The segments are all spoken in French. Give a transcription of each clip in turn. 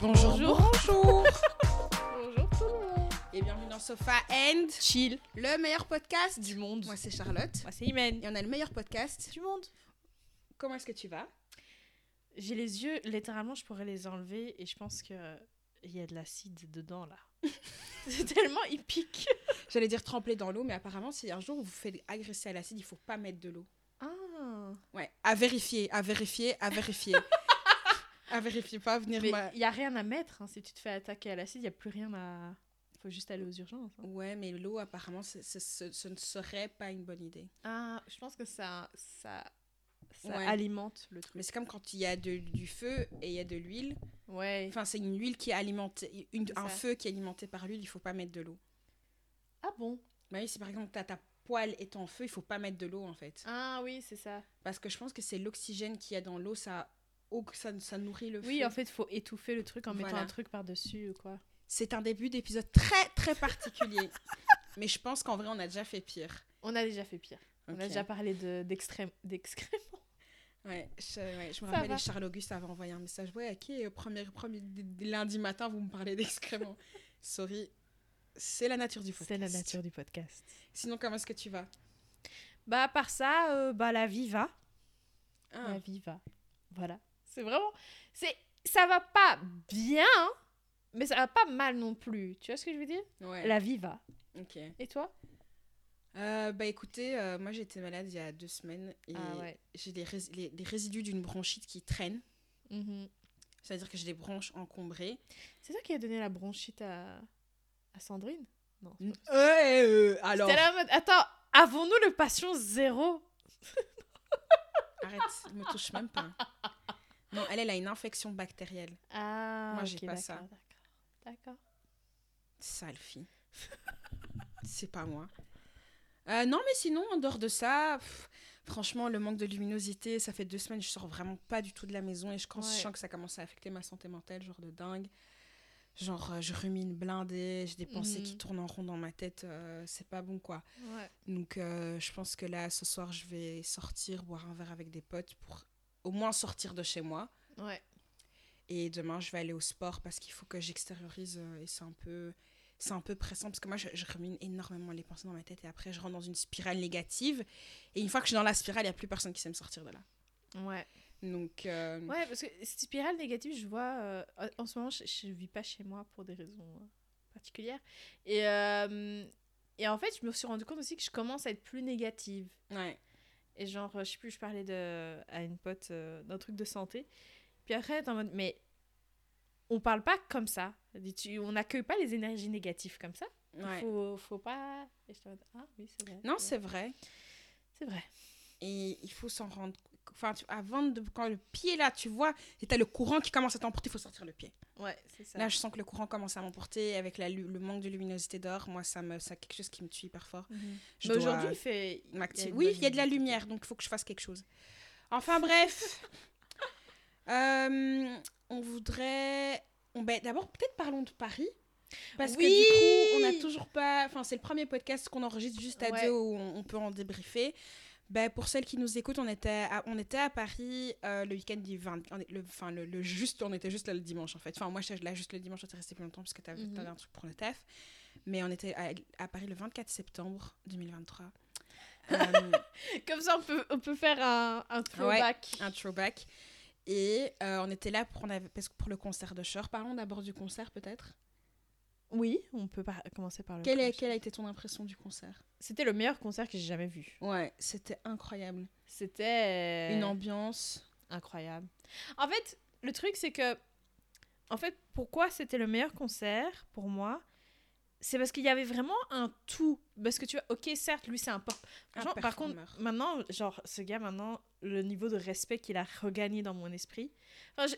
Bonjour, bonjour. Bonjour tout le monde. Et bienvenue dans Sofa and Chill. le meilleur podcast Du monde. Moi, c'est Charlotte. Moi, c'est Imen. Et on a le meilleur podcast. Du monde. Comment est-ce que tu vas? J'ai les yeux, littéralement, je pourrais les enlever et je pense que il y a de l'acide dedans là. c'est tellement épique. J'allais dire tremper dans l'eau, mais apparemment, si un jour vous vous faites agresser à l'acide, il faut pas mettre de l'eau. Ah. Ouais, à vérifier, à vérifier, à vérifier. à vérifier, pas à venir. Il y a rien à mettre. hein. Si tu te fais attaquer à l'acide, il y a plus rien à. Faut juste aller aux urgences. hein. Ouais, mais l'eau, apparemment, ce, ce ne serait pas une bonne idée. Ah, je pense que ça, ça, ça Ouais. alimente le truc. Mais c'est comme quand il y a de- du feu et il y a de l'huile. Ouais. Enfin, c'est une huile qui est alimentée, une- un feu qui est alimenté par l'huile, il faut pas mettre de l'eau. Ah bon? Bah oui, si par exemple t'as ta poêle est en feu, il faut pas mettre de l'eau en fait. Ah oui, c'est ça. Parce que je pense que c'est l'oxygène qu'il y a dans l'eau, ça, ça, ça nourrit le Oui, feu. en fait, faut étouffer le truc en mettant un truc par-dessus ou quoi. C'est un début d'épisode très très particulier. Mais je pense qu'en vrai, on a déjà fait pire. On a déjà fait pire. On a déjà parlé de- d'excréments. Ouais, je, ouais, je me Ça rappelle, va. Charles Auguste avait envoyé un message. Ouais, ok, euh, premier, premier lundi matin, vous me parlez d'excréments. Sorry. C'est la nature du podcast. C'est la nature du podcast. Sinon, comment est-ce que tu vas? Bah, à part ça, euh, bah, la vie va. Ah, La vie va. Voilà. C'est vraiment. C'est, ça va pas bien, mais ça va pas mal non plus. Tu vois ce que je veux dire? Ouais, La vie va. ok. Et toi? Euh, bah écoutez, euh, moi j'ai été malade il y a deux semaines et Ah ouais. j'ai des, rés- les- des résidus d'une bronchite qui traînent. Mhm. C'est-à-dire que j'ai des bronches encombrées. C'est toi qui as donné la bronchite à, à Sandrine Non. Ouais, euh, alors. En mode, Attends, avons-nous le passion zéro Arrête, ne me touche même pas. Non, elle, elle a une infection bactérielle. Ah, Moi, j'ai ok, pas ça. D'accord. D'accord. Sale fille. C'est pas moi. Euh, non, mais sinon, en dehors de ça, pff, franchement, le manque de luminosité, ça fait deux semaines, je sors vraiment pas du tout de la maison et je, je sens que ça commence à affecter ma santé mentale, genre de dingue. Genre, euh, je rumine blindée, j'ai des pensées qui Mhm. tournent en rond dans ma tête, euh, c'est pas bon quoi. Ouais. Donc, euh, je pense que là, ce soir, je vais sortir, boire un verre avec des potes pour au moins sortir de chez moi. Ouais. Et demain, je vais aller au sport parce qu'il faut que j'extériorise et c'est un peu c'est un peu pressant parce que moi je, je rumine énormément les pensées dans ma tête et après je rentre dans une spirale négative et une fois que je suis dans la spirale, il n'y a plus personne qui sait me sortir de là. Ouais. Donc euh, Ouais, parce que cette spirale négative, je vois. euh, en ce moment, je, je vis pas chez moi pour des raisons euh, particulières. Et, euh, et en fait, je me suis rendu compte aussi que je commence à être plus négative. ouais. Et genre, je sais plus, je parlais de, à une pote d'un truc de santé. Puis après, t'es en mode, mais on parle pas comme ça. Elle On n'accueille pas les énergies négatives comme ça. Il ouais. faut, faut pas. Et je en mode, ah oui, c'est vrai. Non, c'est vrai. vrai. C'est vrai. Et il faut s'en rendre enfin tu- avant de quand le pied là, tu vois, et t'as le courant qui commence à t'emporter, il faut sortir le pied. Ouais, c'est ça. Là, je sens que le courant commence à m'emporter avec la, le manque de luminosité dehors, moi ça me c'est quelque chose qui me tue hyper fort. Mhm. Je Mais aujourd'hui, il fait. il Oui, il y a de la lumière, donc il faut que je fasse quelque chose. Enfin bref, Euh, on voudrait... on- ben, D'abord, peut-être parlons de Paris. Parce que du coup, on n'a toujours pas... Enfin, c'est le premier podcast qu'on enregistre juste à Ouais. deux où on, on peut en débriefer. Ben, pour celles qui nous écoutent, on était à, on était à Paris euh, le week-end du 20... on est- le, enfin, le, le juste, on était juste là le dimanche, en fait. Enfin, moi, j'étais là juste le dimanche, j'étais restée plus longtemps parce que t'avais Mhm. avais un truc pour le taf. Mais on était à, à Paris le 24 septembre 2023. Euh, Comme ça, on peut, on peut faire un, un throwback. un throwback. Et euh, on était là pour, on avait, parce que pour le concert de Cher. Parlons d'abord du concert, peut-être. Oui, on peut par- commencer par le. Quelle, concert. quelle a été ton impression du concert? C'était le meilleur concert que j'ai jamais vu. Ouais, c'était incroyable. C'était Une ambiance. incroyable. En fait, le truc c'est que, en fait, pourquoi c'était le meilleur concert pour moi, c'est parce qu'il y avait vraiment un tout. Parce que tu vois, ok, certes, lui c'est un pop. Un Franchement, par contre, maintenant, genre, ce gars, maintenant, le niveau de respect qu'il a regagné dans mon esprit. Enfin,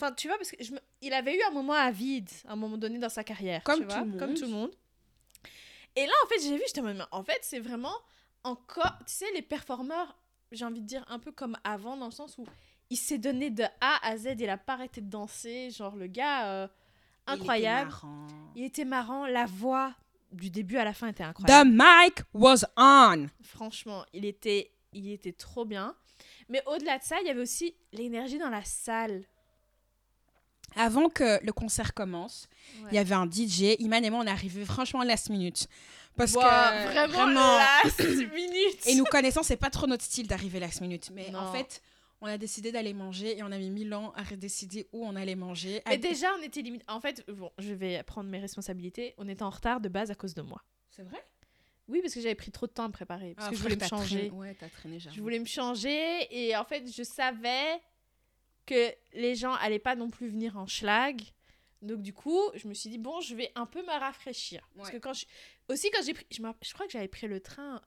Enfin, tu vois, parce que je me- il avait eu un moment à vide, à un moment donné dans sa carrière. Comme tu vois, tout le Comme monde. tout le monde. Et là, en fait, j'ai vu, j'étais en mode, mais en fait, c'est vraiment encore, tu sais, les performeurs, j'ai envie de dire un peu comme avant, dans le sens où il s'est donné de A à Z, il a pas arrêté de danser, genre le gars, euh, Il était incroyable. marrant. Il était marrant, la voix du début à la fin était The incroyable. mic was on. Franchement, il était, il était trop bien. Mais au-delà de ça, il y avait aussi l'énergie dans la salle. Avant que le concert commence, il y avait un DJ. Iman et moi, on est arrivés franchement last minute. Parce Wow, que vraiment, last minute. Et nous connaissons, c'est pas trop notre style d'arriver last minute. Mais en fait, on a décidé d'aller manger et on a mis mille ans à décider où on allait manger. Mais À- déjà, on était limite. En fait, bon, je vais prendre mes responsabilités. On était en retard de base à cause de moi. C'est vrai? Oui, parce que j'avais pris trop de temps à me préparer. Parce Ah, que je voulais me changer. traîné- Ouais, t'as traîné. Je voulais me changer et en fait, je savais que les gens allaient pas non plus venir en schlag. Donc du coup, je me suis dit bon, je vais un peu me rafraîchir parce que quand je aussi quand j'ai pris je, je crois que j'avais pris le train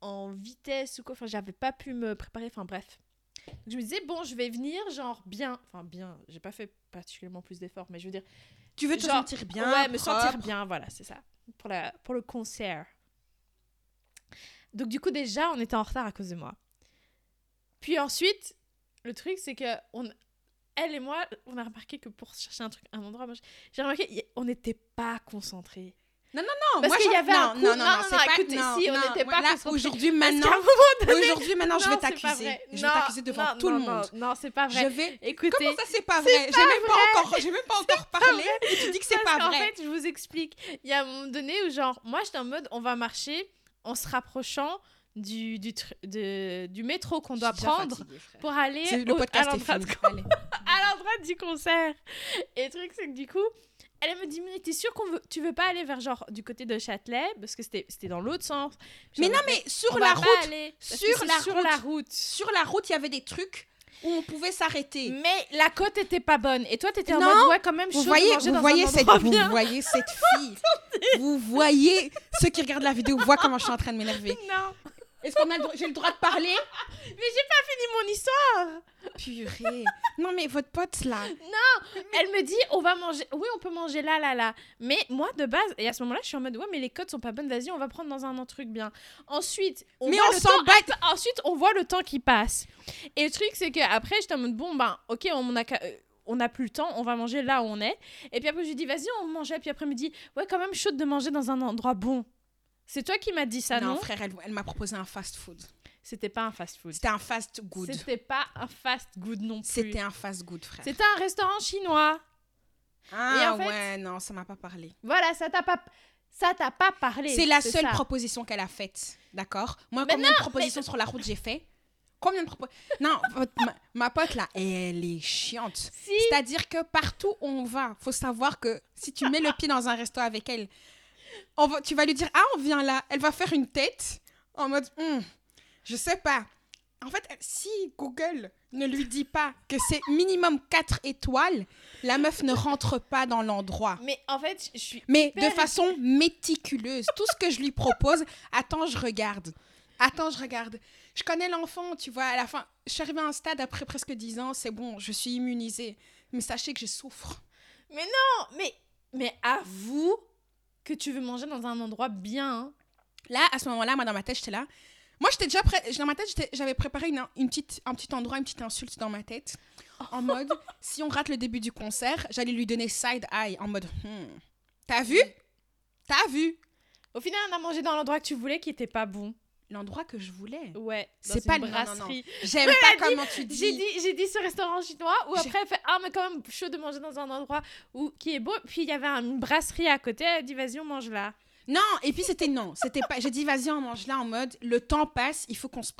en vitesse ou quoi, enfin j'avais pas pu me préparer, enfin bref. Donc, je me disais bon, je vais venir genre bien, enfin bien, j'ai pas fait particulièrement plus d'efforts, mais je veux dire Tu veux te genre, sentir bien ouais, me sentir bien, voilà, c'est ça. Pour, la, pour le concert. Donc, du coup, déjà, on était en retard à cause de moi. Puis ensuite, le truc, c'est que on, elle et moi, on a remarqué que pour chercher un truc, un endroit, j'ai remarqué, on n'était pas concentrés. Non, Parce moi, qu'il y avait non, un coup- non, non, non, non, non, c'est non, pas... écoutez, non, si, on non, n'était pas. Aujourd'hui, maintenant... Aujourd'hui, maintenant, je Non, vais t'accuser. Je vais Non, t'accuser devant non, tout le non, monde. Non, non, c'est pas Je vrai. vais... Écoutez, Comment ça, c'est pas vrai? J'ai même pas encore, j'ai même pas encore parlé et tu dis que c'est pas vrai. fait, je vous explique. Il y a un moment donné où, genre, moi, j'étais en mode, on va marcher en se rapprochant du, du, de- du métro qu'on doit prendre fatiguée, pour aller au- podcast à l'endroit du concert. Et le truc, c'est que du coup, elle me dit, mais t'es sûre qu'on veut, tu veux pas aller vers, genre, du côté de Châtelet? Parce que c'était c'était dans l'autre sens. Mais non, mais sur la route, aller, sur la sur route. la route. sur la route, il y avait des trucs où on pouvait s'arrêter. Mais la côte était pas bonne. Et toi, t'étais en mode, ouais, quand même, Vous voyez, vous dans voyez cette, vous voyez cette fille. vous voyez ceux qui regardent la vidéo voient comment je suis en train de m'énerver. Non, Est-ce qu'on a le j'ai le droit de parler? Mais j'ai pas fini mon histoire. Purée. Non mais votre pote là. Elle me dit, on va manger. Oui, on peut manger là, là, là. Mais moi, de base, et à ce moment-là, je suis en mode, ouais, mais les codes sont pas bonnes. Vas-y, on va prendre dans un autre truc bien. Ensuite, on mais voit on le temps- bat. Ensuite, on voit le temps qui passe. Et le truc, c'est que après, j'étais en mode, bon, ben, ok, on a. euh, On n'a plus le temps, on va manger là où on est. Et puis après, je lui dis, vas-y, on mangeait. Puis après, elle me dit, ouais, quand même chaude de manger dans un endroit bon. C'est toi qui m'as dit ça, non, non? frère, elle, elle m'a proposé un fast food. C'était pas un fast-food. C'était un fast good. C'était pas un fast-good non plus. C'était un fast good frère. C'était un restaurant chinois. Ah Et en fait- ouais, non, ça m'a pas parlé. Voilà, ça t'a pas, ça t'a pas parlé. C'est la seule ça. proposition qu'elle a faite, d'accord? Moi, Mais combien de propositions sur la route j'ai fait? Combien de propositions Non, votre- ma, ma pote là, elle est chiante. Si. C'est-à-dire que partout où on va, faut savoir que si tu mets le pied dans un resto avec elle, on va, tu vas lui dire ah on vient là, elle va faire une tête en mode Hum, je sais pas. En fait, si Google ne lui dit pas que c'est minimum 4 étoiles, la meuf ne rentre pas dans l'endroit. Mais en fait, je suis. Mais de façon méticuleuse. Tout ce que je lui propose, attends, je regarde. Attends, je regarde. Je connais l'enfant, tu vois, à la fin, je suis arrivée à un stade après presque 10 ans, c'est bon, je suis immunisée. Mais sachez que je souffre. Non, mais, mais avoue que tu veux manger dans un endroit bien. Là, à ce moment-là, moi, dans ma tête, j'étais là. Moi, j'étais déjà prêt. Dans ma tête, j'avais préparé une, une petite, un petit endroit, une petite insulte dans ma tête. En mode, si on rate le début du concert, j'allais lui donner side eye. En mode, Hmm. t'as vu? T'as vu? Au final, on a mangé dans l'endroit que tu voulais qui était pas bon. L'endroit que je voulais. Ouais. C'est pas une brasserie. J'aime pas comment tu dis. J'ai dit, j'ai dit ce restaurant chinois où après elle fait ah mais quand même chaud de manger dans un endroit où qui est beau. Puis il y avait une brasserie à côté. Elle dit vas-y on mange là. Non, et puis c'était non. C'était pas. J'ai dit, vas-y, on mange là en mode, le temps passe, il faut qu'on se.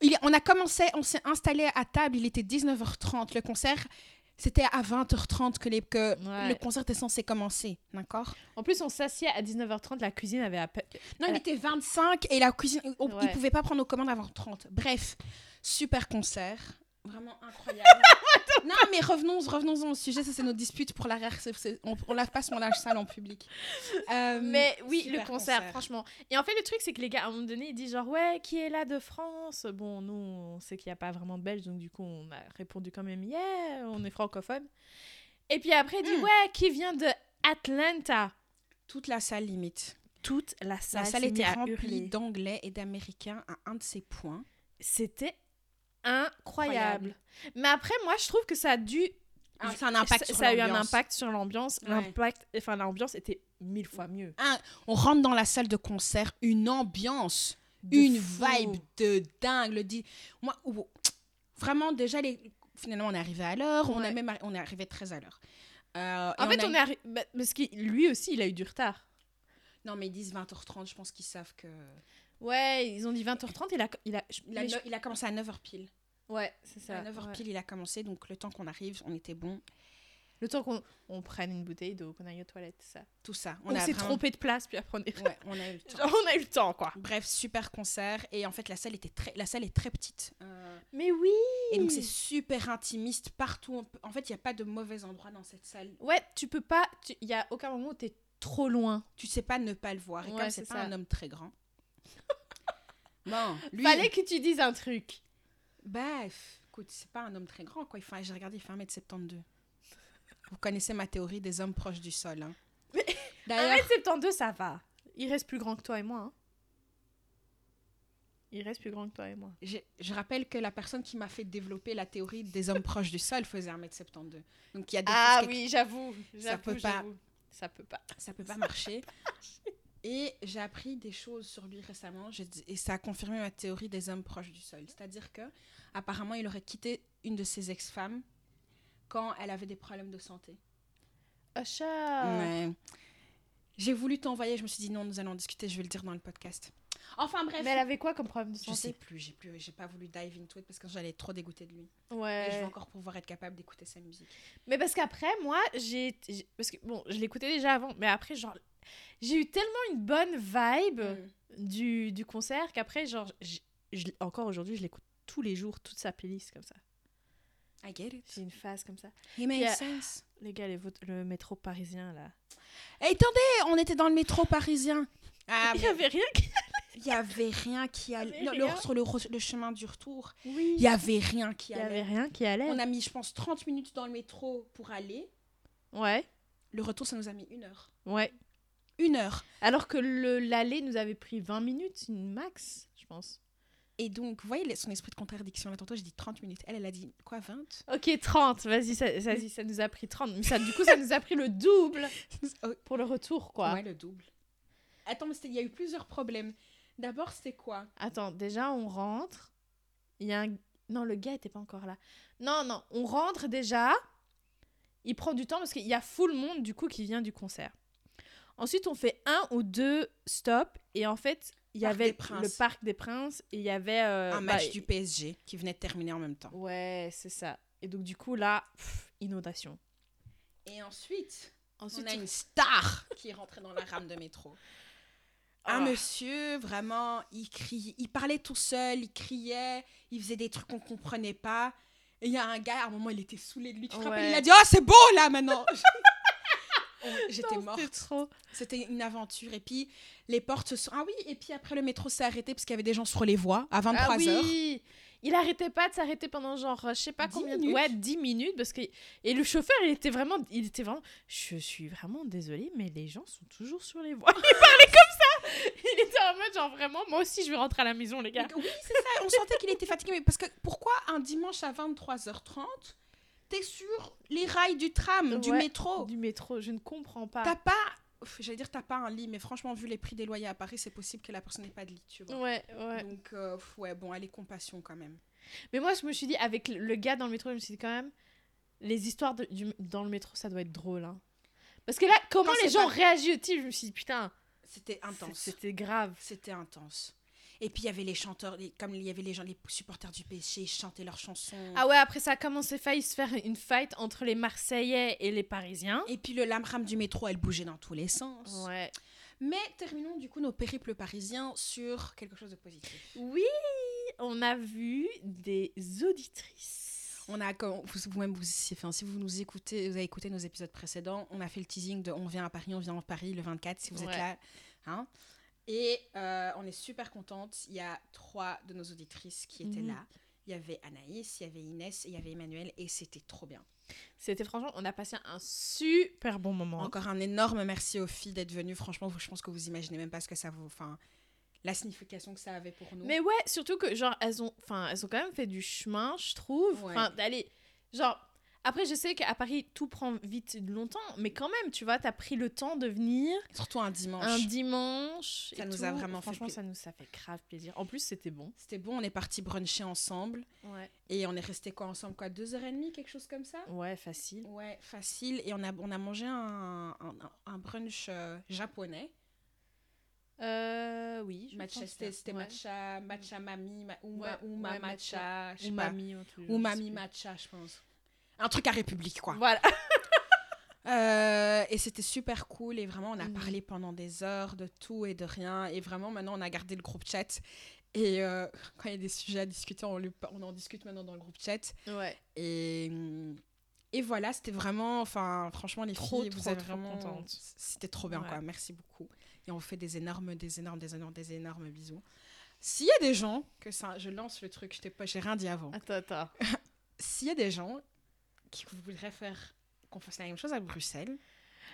Il, on a commencé, on s'est installé à table, il était 19h30. Le concert, c'était à 20h30 que, les, que Ouais. le concert était censé commencer. D'accord? En plus on s'assied à 19h30. La cuisine avait à peine. Non, il était 25 et la cuisine, on- Ouais. il pouvait pas prendre nos commandes avant 30. Bref, super concert. Vraiment incroyable. non, mais revenons, revenons au sujet. Ça, c'est nos disputes pour l'arrière. c'est- c'est- On, on lave pas son linge sale en public. Euh, Mais oui, le concert, franchement. Et en fait, le truc, c'est que les gars, à un moment donné, ils disent genre, ouais, qui est là de France? Bon, nous, on sait qu'il n'y a pas vraiment de Belges, donc du coup, on a répondu quand même, yeah, on est francophone. Et puis après, il dit, Mm. ouais, qui vient de Atlanta? Toute la salle limite. Toute la salle, La salle était remplie d'anglais et d'américains à un de ces points. C'était incroyable. Mais après, moi, je trouve que ça a dû. Ah, c'est un impact ça, sur ça a eu un impact sur l'ambiance. Ouais. L'impact, enfin, l'ambiance était mille fois mieux. On rentre dans la salle de concert, une ambiance De une fou. vibe de dingue. Le dit, moi, vraiment, déjà, les, finalement, on est arrivé à l'heure. On, a même, on est arrivé très à l'heure. Euh, En fait, a on est arri- bah, Parce que lui aussi, il a eu du retard. Non, mais ils disent 20h30, je pense qu'ils savent que. Ouais, ils ont dit 20h30, il a. Il a, Il a, mais je- ne- il a commencé à 9h pile. Ouais, c'est ça. à 9h ouais. pile, il a commencé, donc le temps qu'on arrive, on était bon. Le temps qu'on on prenne une bouteille d'eau, qu'on aille aux toilettes, tout ça. Tout ça. On, s'est vraiment- trompé de place, puis après on est. Ouais, on a eu le temps. Genre, on a eu le temps, quoi. Bref, super concert. Et en fait, la salle, était très... la salle est très petite. Euh, Mais oui Et donc, c'est super intimiste partout. On peut- En fait, il n'y a pas de mauvais endroit dans cette salle. Ouais, tu peux pas. Il y a aucun moment où t'es trop loin. Tu sais pas ne pas le voir. Et Ouais, comme c'est c'est pas ça. un homme très grand. Bon, lui. Fallait que tu dises un truc. Bref, écoute, c'est pas un homme très grand, quoi. Fait... J'ai regardé, il fait 1m72. Vous connaissez ma théorie des hommes proches du sol. Hein. Mais- D'ailleurs, 1m72, ça va. Il reste plus grand que toi et moi. hein. Il reste plus grand que toi et moi. je, je rappelle que la personne qui m'a fait développer la théorie des hommes proches du sol faisait 1m72. Donc il y a des Ah oui, j'avoue. Ça j'avoue, peut pas. Ça peut pas. ça peut pas marcher. Et j'ai appris des choses sur lui récemment et ça a confirmé ma théorie des hommes proches du sol. C'est-à-dire que apparemment il aurait quitté une de ses ex-femmes quand elle avait des problèmes de santé. Usher. Mais j'ai voulu t'envoyer, je me suis dit non, nous allons discuter, je vais le dire dans le podcast. Enfin bref. Mais elle avait quoi comme problème de Je santé? sais plus, j'ai plus, j'ai pas voulu dive into it parce que j'allais trop dégoûtée de lui. Et je Ouais. vais encore pouvoir être capable d'écouter sa musique. Mais parce qu'après, moi, j'ai- Parce que, bon, je l'écoutais déjà avant, mais après, genre. J'ai eu tellement une bonne vibe Mm. du, du concert qu'après, genre. j'- encore aujourd'hui, je l'écoute tous les jours, toute sa playlist comme ça. I get it. J'ai une phase comme ça. He makes euh, sense. Les gars, les le métro parisien, là. Eh, attendez, on était dans le métro parisien. Ah, Il y mais avait rien qui. il y avait rien qui allait. le- sur le, chemin du retour, Oui. il y avait rien qui Il y avait allait. rien qui allait. On a mis, je pense, 30 minutes dans le métro pour aller. Ouais. Le retour, ça nous a mis une heure. Ouais. Une heure. Alors que le l'aller nous avait pris 20 minutes, une max, je pense. Et donc, vous voyez son esprit de contradiction. Là, tantôt, j'ai dit 30 minutes. Elle, elle a dit quoi, 20 Ok, 30, vas-y, ça, vas-y, ça nous a pris 30. Mais ça, du coup, ça nous a pris le double Oh, pour le retour, quoi. Ouais, le double. Attends, mais il y a eu plusieurs problèmes. D'abord, c'était quoi? Attends, déjà, on rentre. Il y a un... Non, le gars était pas encore là. Non, non, on rentre déjà. Il prend du temps parce qu'il y a full monde, du coup, qui vient du concert. Ensuite, on fait un ou deux stops. Et en fait, il y avait le Parc des Princes. Et il y avait... euh, Un bah, match du PSG qui venait de terminer en même temps. Ouais, c'est ça. Et donc, du coup, là, pff, inondation. Et ensuite, Ensuite, on a une star qui est rentrée dans la rame de métro. Un Ah. monsieur, vraiment, il criait, il parlait tout seul, il criait, il faisait des trucs qu'on comprenait pas. Et il y a un gars, à un moment, il était saoulé de lui. Tu te Ouais. rappelles Il a dit Oh, c'est beau là maintenant J'étais morte. c'était trop. C'était une aventure. Et puis, les portes se sont. Ah oui, et puis après, le métro s'est arrêté parce qu'il y avait des gens sur les voies à 23h. Ah oui Il arrêtait pas de s'arrêter pendant genre, euh, je sais pas 10 combien minutes. de... Ouais, 10 minutes. Parce que... Et le chauffeur, il était vraiment... Il était vraiment... Je suis vraiment désolée, mais les gens sont toujours sur les voies. Il parlait comme ça Il était en mode genre vraiment, moi aussi je vais rentrer à la maison, les gars. Oui, c'est ça. On sentait qu'il était fatigué. Mais parce que pourquoi un dimanche à 23h30, sur les rails du tram, du métro Du métro, je ne comprends pas. T'as pas. J'allais dire, t'as pas un lit, mais franchement, vu les prix des loyers à Paris, c'est possible que la personne n'ait pas de lit, tu vois. Ouais, ouais. Donc, euh, ouais, bon, allez, compassion quand même. Mais moi, je me suis dit, avec le- gars dans le métro, je me suis dit quand même, les histoires de- du, dans le métro, ça doit être drôle. Hein. Parce que là, comment Quand les gens pas- réagissent Je me suis dit, putain, C'était intense. c'était grave. C'était intense. Et puis, il y avait les chanteurs, les- comme il y avait les gens, les supporters du PSG, ils chantaient leurs chansons. Ah ouais, après ça a commencé failli se faire une fight entre les Marseillais et les Parisiens. Et puis, le lame-rame du métro, elle bougeait dans tous les sens. Ouais. Mais terminons du coup nos périples parisiens sur quelque chose de positif. Oui, on a vu des auditrices. On a, vous, vous-même, vous, si enfin, si vous nous écoutez, vous avez écouté nos épisodes précédents, on a fait le teasing de On vient à Paris, on vient à Paris le 24, si vous Ouais. êtes là. Hein Et euh, on est super contente. Il y a trois de nos auditrices qui étaient Mhm. là. Il y avait Anaïs, il y avait Inès et il y avait Emmanuel et c'était trop bien. C'était franchement, on a passé un super bon moment. Encore un énorme merci aux filles d'être venues. Franchement, je pense que vous imaginez même pas ce que ça vous. Enfin, la signification que ça avait pour nous. Mais ouais, surtout que genre elles ont, enfin elles ont quand même fait du chemin, je trouve. Ouais. Enfin d'aller, genre Après, je sais qu'à Paris, tout prend vite longtemps, mais quand même, tu vois, t'as pris le temps de venir Surtout un dimanche. un dimanche. Ça et nous a vraiment fait Franchement, pla- ça nous a fait grave plaisir. En plus, c'était bon. C'était bon, on est parti bruncher ensemble. Ouais. Et on est resté quoi ensemble quoi Deux heures et demie, quelque chose comme ça? Ouais, facile. Ouais, facile. Et on a, on a mangé un, un, un brunch euh, japonais. Euh, oui. je Matcha, pense c'était Ouais. matcha, matcha mami, ma, uma, Ouais, uma ouais, matcha, je sais Ou pas. je sais matcha, je pense. Un truc à République, quoi. Voilà. Euh, et c'était super cool. Et vraiment, on a Mhm. parlé pendant des heures de tout et de rien. Et vraiment, maintenant, on a gardé le groupe chat. Et euh, quand il y a des sujets à discuter, on, le- on en discute maintenant dans le groupe chat. Ouais. Et, et voilà, c'était vraiment, enfin, franchement, les Trop, filles, vous trop, trop vraiment, c'était trop bien, Ouais. quoi. Merci beaucoup. Et on vous fait des énormes, des énormes, des énormes, des énormes bisous. S'il y a des gens que ça, je lance le truc, je t'ai pas, j'ai rien dit avant. Attends, attends. S'il y a des gens qui voudraient faire qu'on fasse la même chose à Bruxelles,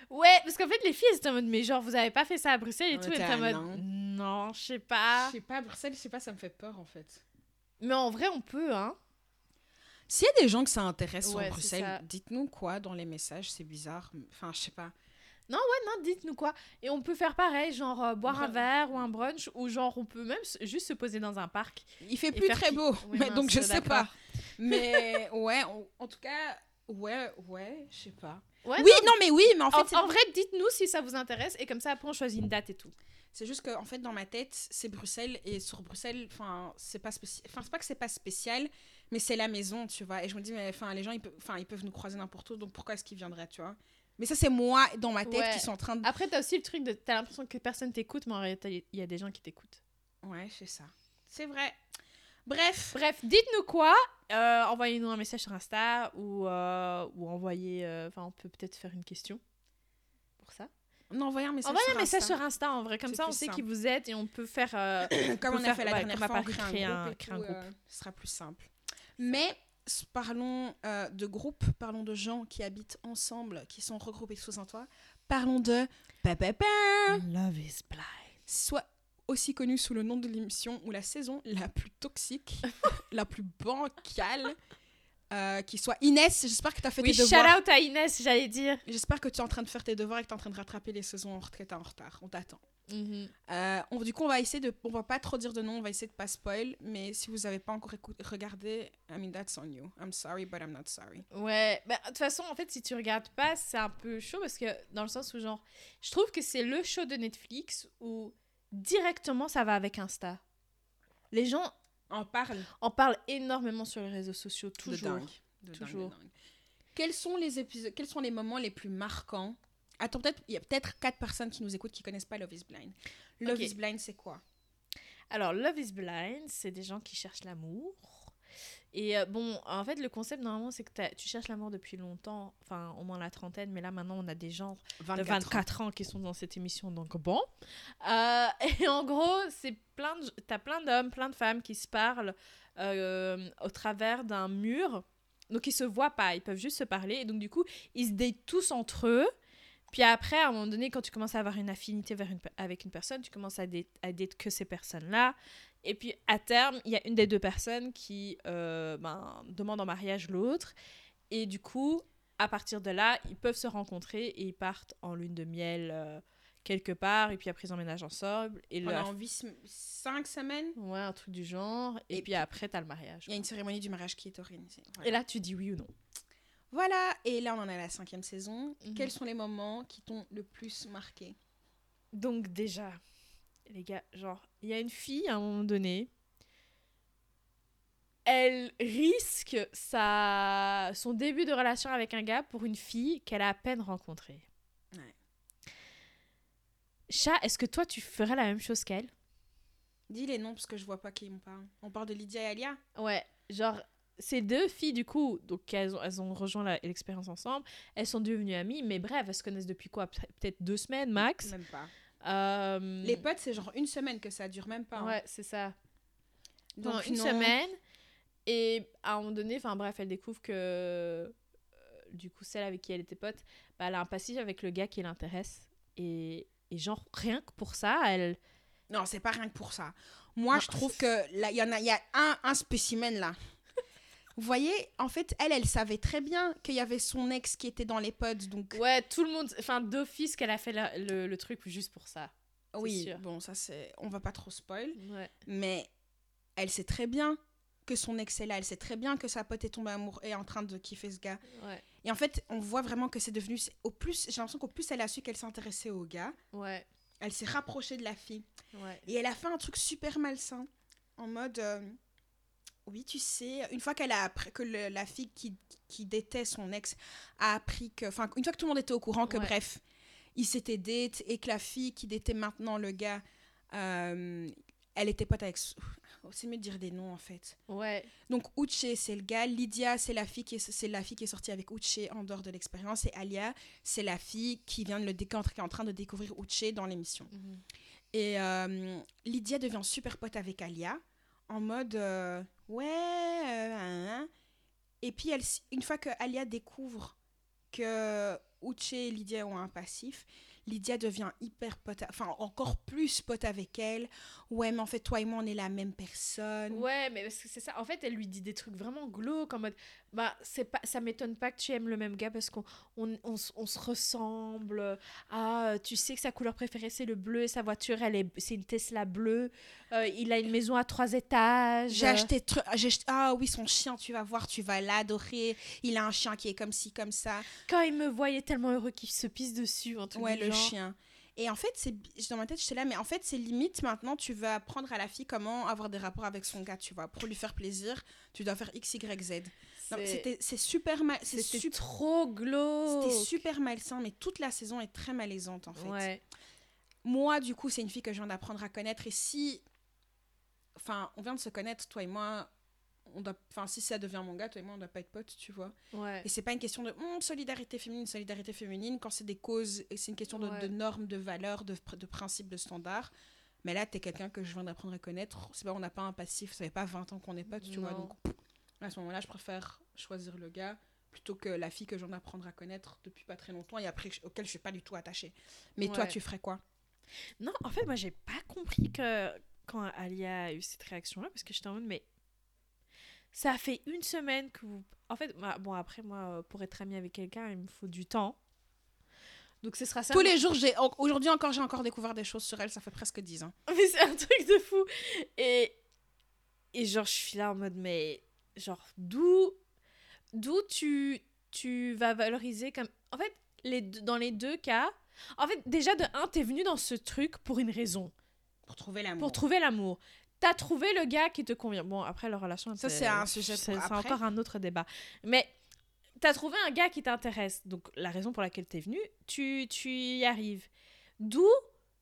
Ouais, parce qu'en fait, les filles, elles étaient en mode, mais genre, vous avez pas fait ça à Bruxelles et On tout. Elles étaient en à mode, non, je sais pas. je sais pas, Bruxelles, je sais pas, ça me fait peur en fait. Mais en vrai, on peut, hein. S'il y a des gens que ça intéresse Ouais, c'est Bruxelles, dites-nous quoi dans les messages, c'est bizarre. Enfin, je sais pas. Non, dites-nous quoi. Et on peut faire pareil, genre euh, boire un Ouais. verre ou un brunch, ou genre on peut même juste se poser dans un parc. Il fait plus très qui- beau, Oui, mais mince, donc je sais pas. Mais ouais, on- en tout cas, ouais, ouais, je sais pas. Ouais, oui, non, mais oui, mais en fait, En, vrai, dites-nous si ça vous intéresse et comme ça après on choisit une date et tout. c'est juste que en fait dans ma tête, c'est Bruxelles et sur Bruxelles, enfin, c'est pas spécial. Enfin, c'est pas que c'est pas spécial, mais c'est la maison, tu vois. Et je me dis, mais enfin, les gens, ils peuvent, enfin, ils peuvent nous croiser n'importe où, donc pourquoi est-ce qu'ils viendraient, tu vois? Mais ça, c'est moi dans ma tête Ouais. qui sont en train de. Après, t'as aussi le truc de t'as l'impression que personne t'écoute, mais en réalité, il y a des gens qui t'écoutent. Ouais, c'est ça. C'est vrai. Bref. Bref, dites-nous quoi. Euh, Envoyez-nous un message sur Insta ou, euh, ou envoyez. euh, Enfin, on peut peut-être faire une question pour ça. On a envoyé un message Envoyez sur un message Insta. sur Insta en vrai, comme ça on sait qui vous êtes et on peut faire. Comme on a faire- fait la ouais, dernière fois, on crée un un- un groupe. ce sera plus simple. Mais parlons euh, de groupes, parlons de gens qui habitent ensemble, qui sont regroupés sous un toit. Parlons de Love is blind. soit aussi connu sous le nom de l'émission ou la saison la plus toxique, la plus bancale, euh, qui soit Inès. J'espère que tu as fait Oui, tes shout devoirs. out à Inès, j'allais dire. J'espère que tu es en train de faire tes devoirs et que tu es en train de rattraper les saisons en retraite en retard. On t'attend. Mhm. Euh, on- du coup, on va essayer de. On va pas trop dire de nom, on va essayer de pas spoil. Mais si vous n'avez pas encore regardé, I mean, that's on you. I'm sorry, but I'm not sorry. Ouais, bah, de toute façon, en fait, si tu regardes pas, c'est un peu chaud parce que dans le sens où, genre, je trouve que c'est le show de Netflix où directement ça va avec Insta. Les gens On parle en parlent énormément sur les réseaux sociaux, toujours. De dingue, de Toujours. dingue. Quels sont les épisodes Quels sont les moments les plus marquants? Attends, peut-être il y a peut-être quatre personnes qui nous écoutent qui connaissent pas Love Is Blind. Love. Is Blind, c'est quoi? Alors, Love is Blind, c'est des gens qui cherchent l'amour. Et euh, bon, en fait, le concept, normalement, c'est que tu cherches l'amour depuis longtemps, enfin, au moins la trentaine, mais là, maintenant, on a des gens de 24. 24 ans qui sont dans cette émission, donc bon. Euh, et en gros, c'est plein de, t'as plein d'hommes, plein de femmes qui se parlent euh, au travers d'un mur. Donc ils se voient pas, ils peuvent juste se parler. Et donc du coup, ils se datent tous entre eux. Puis après, à un moment donné, quand tu commences à avoir une affinité vers une, avec une personne, tu commences à date, à date que ces personnes-là. Et puis à terme, il y a une des deux personnes qui euh, ben, demande en mariage l'autre. Et du coup, à partir de là, ils peuvent se rencontrer et ils partent en lune de miel euh, quelque part. Et puis après, ils emménagent ensemble. Et leur... Pendant 5 semaines, Ouais, un truc du genre. Et, Et puis après, t'as le mariage. il y a une cérémonie du mariage qui est organisée. Voilà. Et là, tu dis oui ou non. Voilà, et là on en est à la cinquième saison. Mhm. Quels sont les moments qui t'ont le plus marqué? Donc déjà, les gars, genre, il y a une fille à un moment donné, elle risque sa... son début de relation avec un gars pour une fille qu'elle a à peine rencontrée. Ouais. Chat, est-ce que toi, tu ferais la même chose qu'elle? Dis les noms parce que je vois pas qui on parle. On parle de Lydia et Alia? Ouais, genre, ces deux filles, du coup, donc elles ont, elles ont rejoint l'expérience ensemble, elles sont devenues amies, mais bref, elles se connaissent depuis quoi? Pe- Peut-être deux semaines max? Même pas. Euh, Les potes, c'est genre une semaine que ça dure même pas. hein. Ouais, c'est ça. Donc, pendant une non. semaine. Et à un moment donné, enfin bref, elle découvre que euh, du coup, celle avec qui elle était pote, bah, elle a un passif avec le gars qui l'intéresse. Et, et genre, rien que pour ça, elle. Non, c'est pas rien que pour ça. Moi, Non, je trouve que là, il y en a, y a un, un spécimen là. Vous voyez, en fait, elle, elle savait très bien qu'il y avait son ex qui était dans les pods, donc... Ouais, tout le monde... Enfin, d'office qu'elle a fait la- le, le truc juste pour ça. oui, sûr. bon, ça c'est... On va pas trop spoil, Ouais. mais elle sait très bien que son ex est là, elle sait très bien que sa pote est tombée amoureux et est en train de kiffer ce gars. Ouais. Et en fait, on voit vraiment que c'est devenu... Au plus, j'ai l'impression qu'au plus elle a su qu'elle s'intéressait au gars, Ouais. elle s'est rapprochée de la fille. Ouais. Et elle a fait un truc super malsain. En mode. euh, oui, tu sais, une fois qu'elle a appris que le- la fille qui, qui détait son ex a appris que. Enfin, une fois que tout le monde était au courant que, Ouais. bref, il s'était date et que la fille qui détait maintenant le gars, euh, elle était pote avec. C'est mieux de dire des noms en fait. Ouais. Donc Uche, c'est le gars. Lydia, c'est la fille qui est, c'est la fille qui est sortie avec Uche en dehors de l'expérience. Et Alia, c'est la fille qui vient de le découvrir, qui est en train de découvrir Uche dans l'émission. Mhm. Et euh, Lydia devient super pote avec Alia, en mode euh, ouais. euh, hein, hein. Et puis, elle, une fois que Alia découvre que Uche et Lydia ont un passif, Lydia devient hyper pote, enfin encore plus pote avec elle. Ouais, mais en fait, toi et moi, on est la même personne. Ouais, mais parce que c'est ça. En fait, elle lui dit des trucs vraiment glauques en mode bah c'est pas ça m'étonne pas que tu aimes le même gars parce qu'on on, on, on se ressemble. Ah, tu sais que sa couleur préférée c'est le bleu et sa voiture elle est c'est une Tesla bleue. Euh, il a une maison à trois étages. J'ai acheté, ah oui son chien tu vas voir tu vas l'adorer il a un chien qui est comme ci comme ça Quand il me voit, il est tellement heureux qu'il se pisse dessus un truc Ouais, le genre. chien. Et en fait, c'est dans ma tête, j'étais là, mais en fait, c'est limite maintenant, tu vas apprendre à la fille comment avoir des rapports avec son gars, tu vois. Pour lui faire plaisir, tu dois faire X, Y, Z. C'était- super mal. C'était super, trop glauque. c'était super malsain, mais toute la saison est très malaisante, en fait. Ouais. Moi, du coup, c'est une fille que je viens d'apprendre à connaître. Et si. Enfin, on vient de se connaître, toi et moi. On doit... Enfin, si ça devient mon gars, toi et moi, on doit pas être potes, tu vois. Ouais. Et c'est pas une question de Hum, solidarité féminine, solidarité féminine, quand c'est des causes, c'est une question de, Ouais. de normes, de valeurs, de, de principes, de standards. Mais là, t'es quelqu'un que je viens d'apprendre à connaître. C'est pas, on n'a pas un passif, ça fait pas 20 ans qu'on est potes, tu vois. Donc, à ce moment-là, je préfère choisir le gars plutôt que la fille que je viens d'apprendre à connaître depuis pas très longtemps et après auquel je suis pas du tout attachée. Mais toi, tu ferais quoi? Non, en fait, moi, j'ai pas compris que quand Alia a eu cette réaction-là, parce que j'étais en mode, mais ça fait une semaine que vous. En fait, bon, après, moi, euh, pour être amie avec quelqu'un, il me faut du temps. Donc, ce sera ça. Tous les jours, j'ai aujourd'hui encore, j'ai encore découvert des choses sur elle, ça fait presque 10 ans. Mais c'est un truc de fou. Et, et genre, je suis là en mode, mais genre, d'où d'où tu, tu vas valoriser comme. En fait, les, deux- dans les deux cas, en fait, déjà, de un, t'es venu dans ce truc pour une raison, Pour trouver l'amour. pour trouver l'amour. T'as trouvé le gars qui te convient. Bon, après, leur relation, Ça, c'est- un sujet c'est encore un autre débat. Mais t'as trouvé un gars qui t'intéresse. Donc, la raison pour laquelle t'es venu, tu, tu y arrives. D'où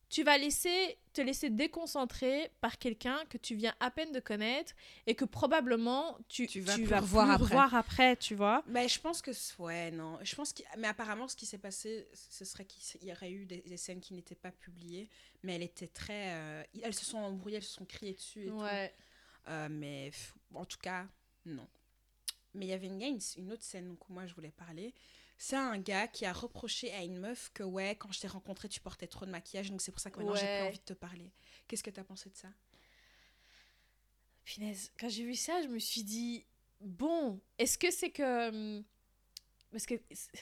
tu vas laisser, te laisser déconcentrer par quelqu'un que tu viens à peine de connaître et que probablement tu, Tu vas tu vas revoir après. revoir après, tu vois. Ben, je pense que. Ouais, non. Je pense que... Mais apparemment, ce qui s'est passé, ce serait qu'il y aurait eu des, des scènes qui n'étaient pas publiées. Mais elle était très. euh, Elles se sont embrouillées, elles se sont criées dessus et tout. Euh, mais en tout cas, non. Mais il y avait une, autre scène où moi je voulais parler. C'est un gars qui a reproché à une meuf que, ouais, quand je t'ai rencontré, tu portais trop de maquillage. Donc c'est pour ça que maintenant j'ai plus envie de te parler. Qu'est-ce que t'as pensé de ça? Punaise, quand j'ai vu ça, je me suis dit, bon, est-ce que c'est que... hum, Parce que,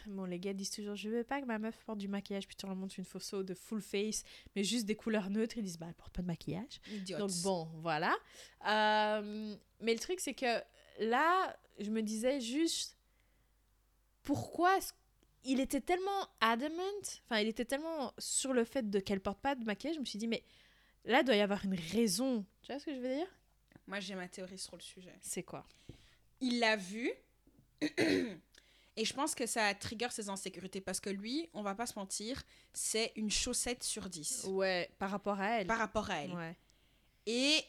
bon, les gars disent toujours, je veux pas que ma meuf porte du maquillage, puis tu leur montres une photo de full face, mais juste des couleurs neutres, ils disent, bah, elle porte pas de maquillage. Idiote. Donc bon, voilà. Euh, mais le truc, c'est que là, je me disais juste, pourquoi est-ce- il était tellement adamant, enfin, il était tellement sur le fait de qu'elle porte pas de maquillage, je me suis dit, mais là, il doit y avoir une raison. Tu vois ce que je veux dire? Moi j'ai ma théorie sur le sujet. C'est quoi? Il l'a vu. Et je pense que ça trigger ses insécurités parce que lui, on va pas se mentir, c'est une chaussette sur 10 Ouais, par rapport à elle. par rapport à elle. Ouais. Et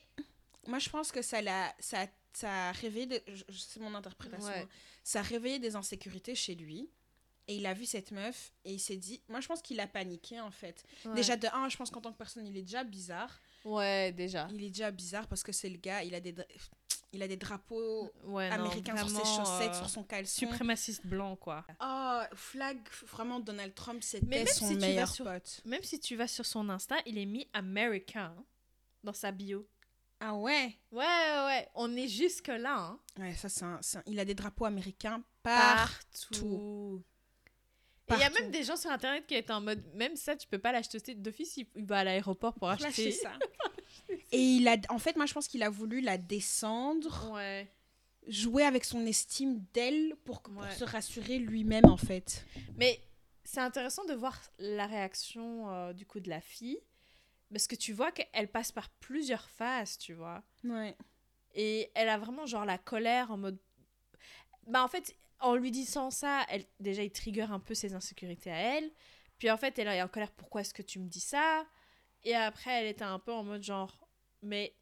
moi, je pense que ça l'a, ça, ça a réveillé, des- c'est mon interprétation, Ouais. hein. ça a réveillé des insécurités chez lui. Et il a vu cette meuf et il s'est dit, moi je pense qu'il a paniqué en fait. Ouais. Déjà de un, je pense qu'en tant que personne, il est déjà bizarre. Ouais, déjà. Il est déjà bizarre parce que c'est le gars, il a des, dra- il a des drapeaux Ouais, non, américains sur ses chaussettes, euh, sur son caleçon. Suprémaciste blanc, quoi. Oh, flag, vraiment Donald Trump, c'était même son si tu vas meilleur sur- pote. Même si tu vas sur son Insta, il est mis américain hein, dans sa bio. Ah ouais? Ouais, ouais, ouais. On est jusque-là. Hein. Ouais, ça, c'est un, Il a des drapeaux américains Partout. Et il y a même des gens sur internet qui étaient en mode, même ça, tu peux pas l'acheter d'office, il va à l'aéroport pour acheter. ça. Et il a, en fait, moi, je pense qu'il a voulu la descendre, Ouais. jouer avec son estime d'elle pour, pour Ouais. se rassurer lui-même, en fait. Mais c'est intéressant de voir la réaction euh, du coup de la fille. Parce que tu vois qu'elle passe par plusieurs phases, tu vois. Ouais. Et elle a vraiment genre la colère en mode. Bah en fait, en lui disant ça, elle, déjà il trigger un peu ses insécurités à elle. Puis en fait, elle est en colère, pourquoi est-ce que tu me dis ça? Et après, elle était un peu en mode genre, mais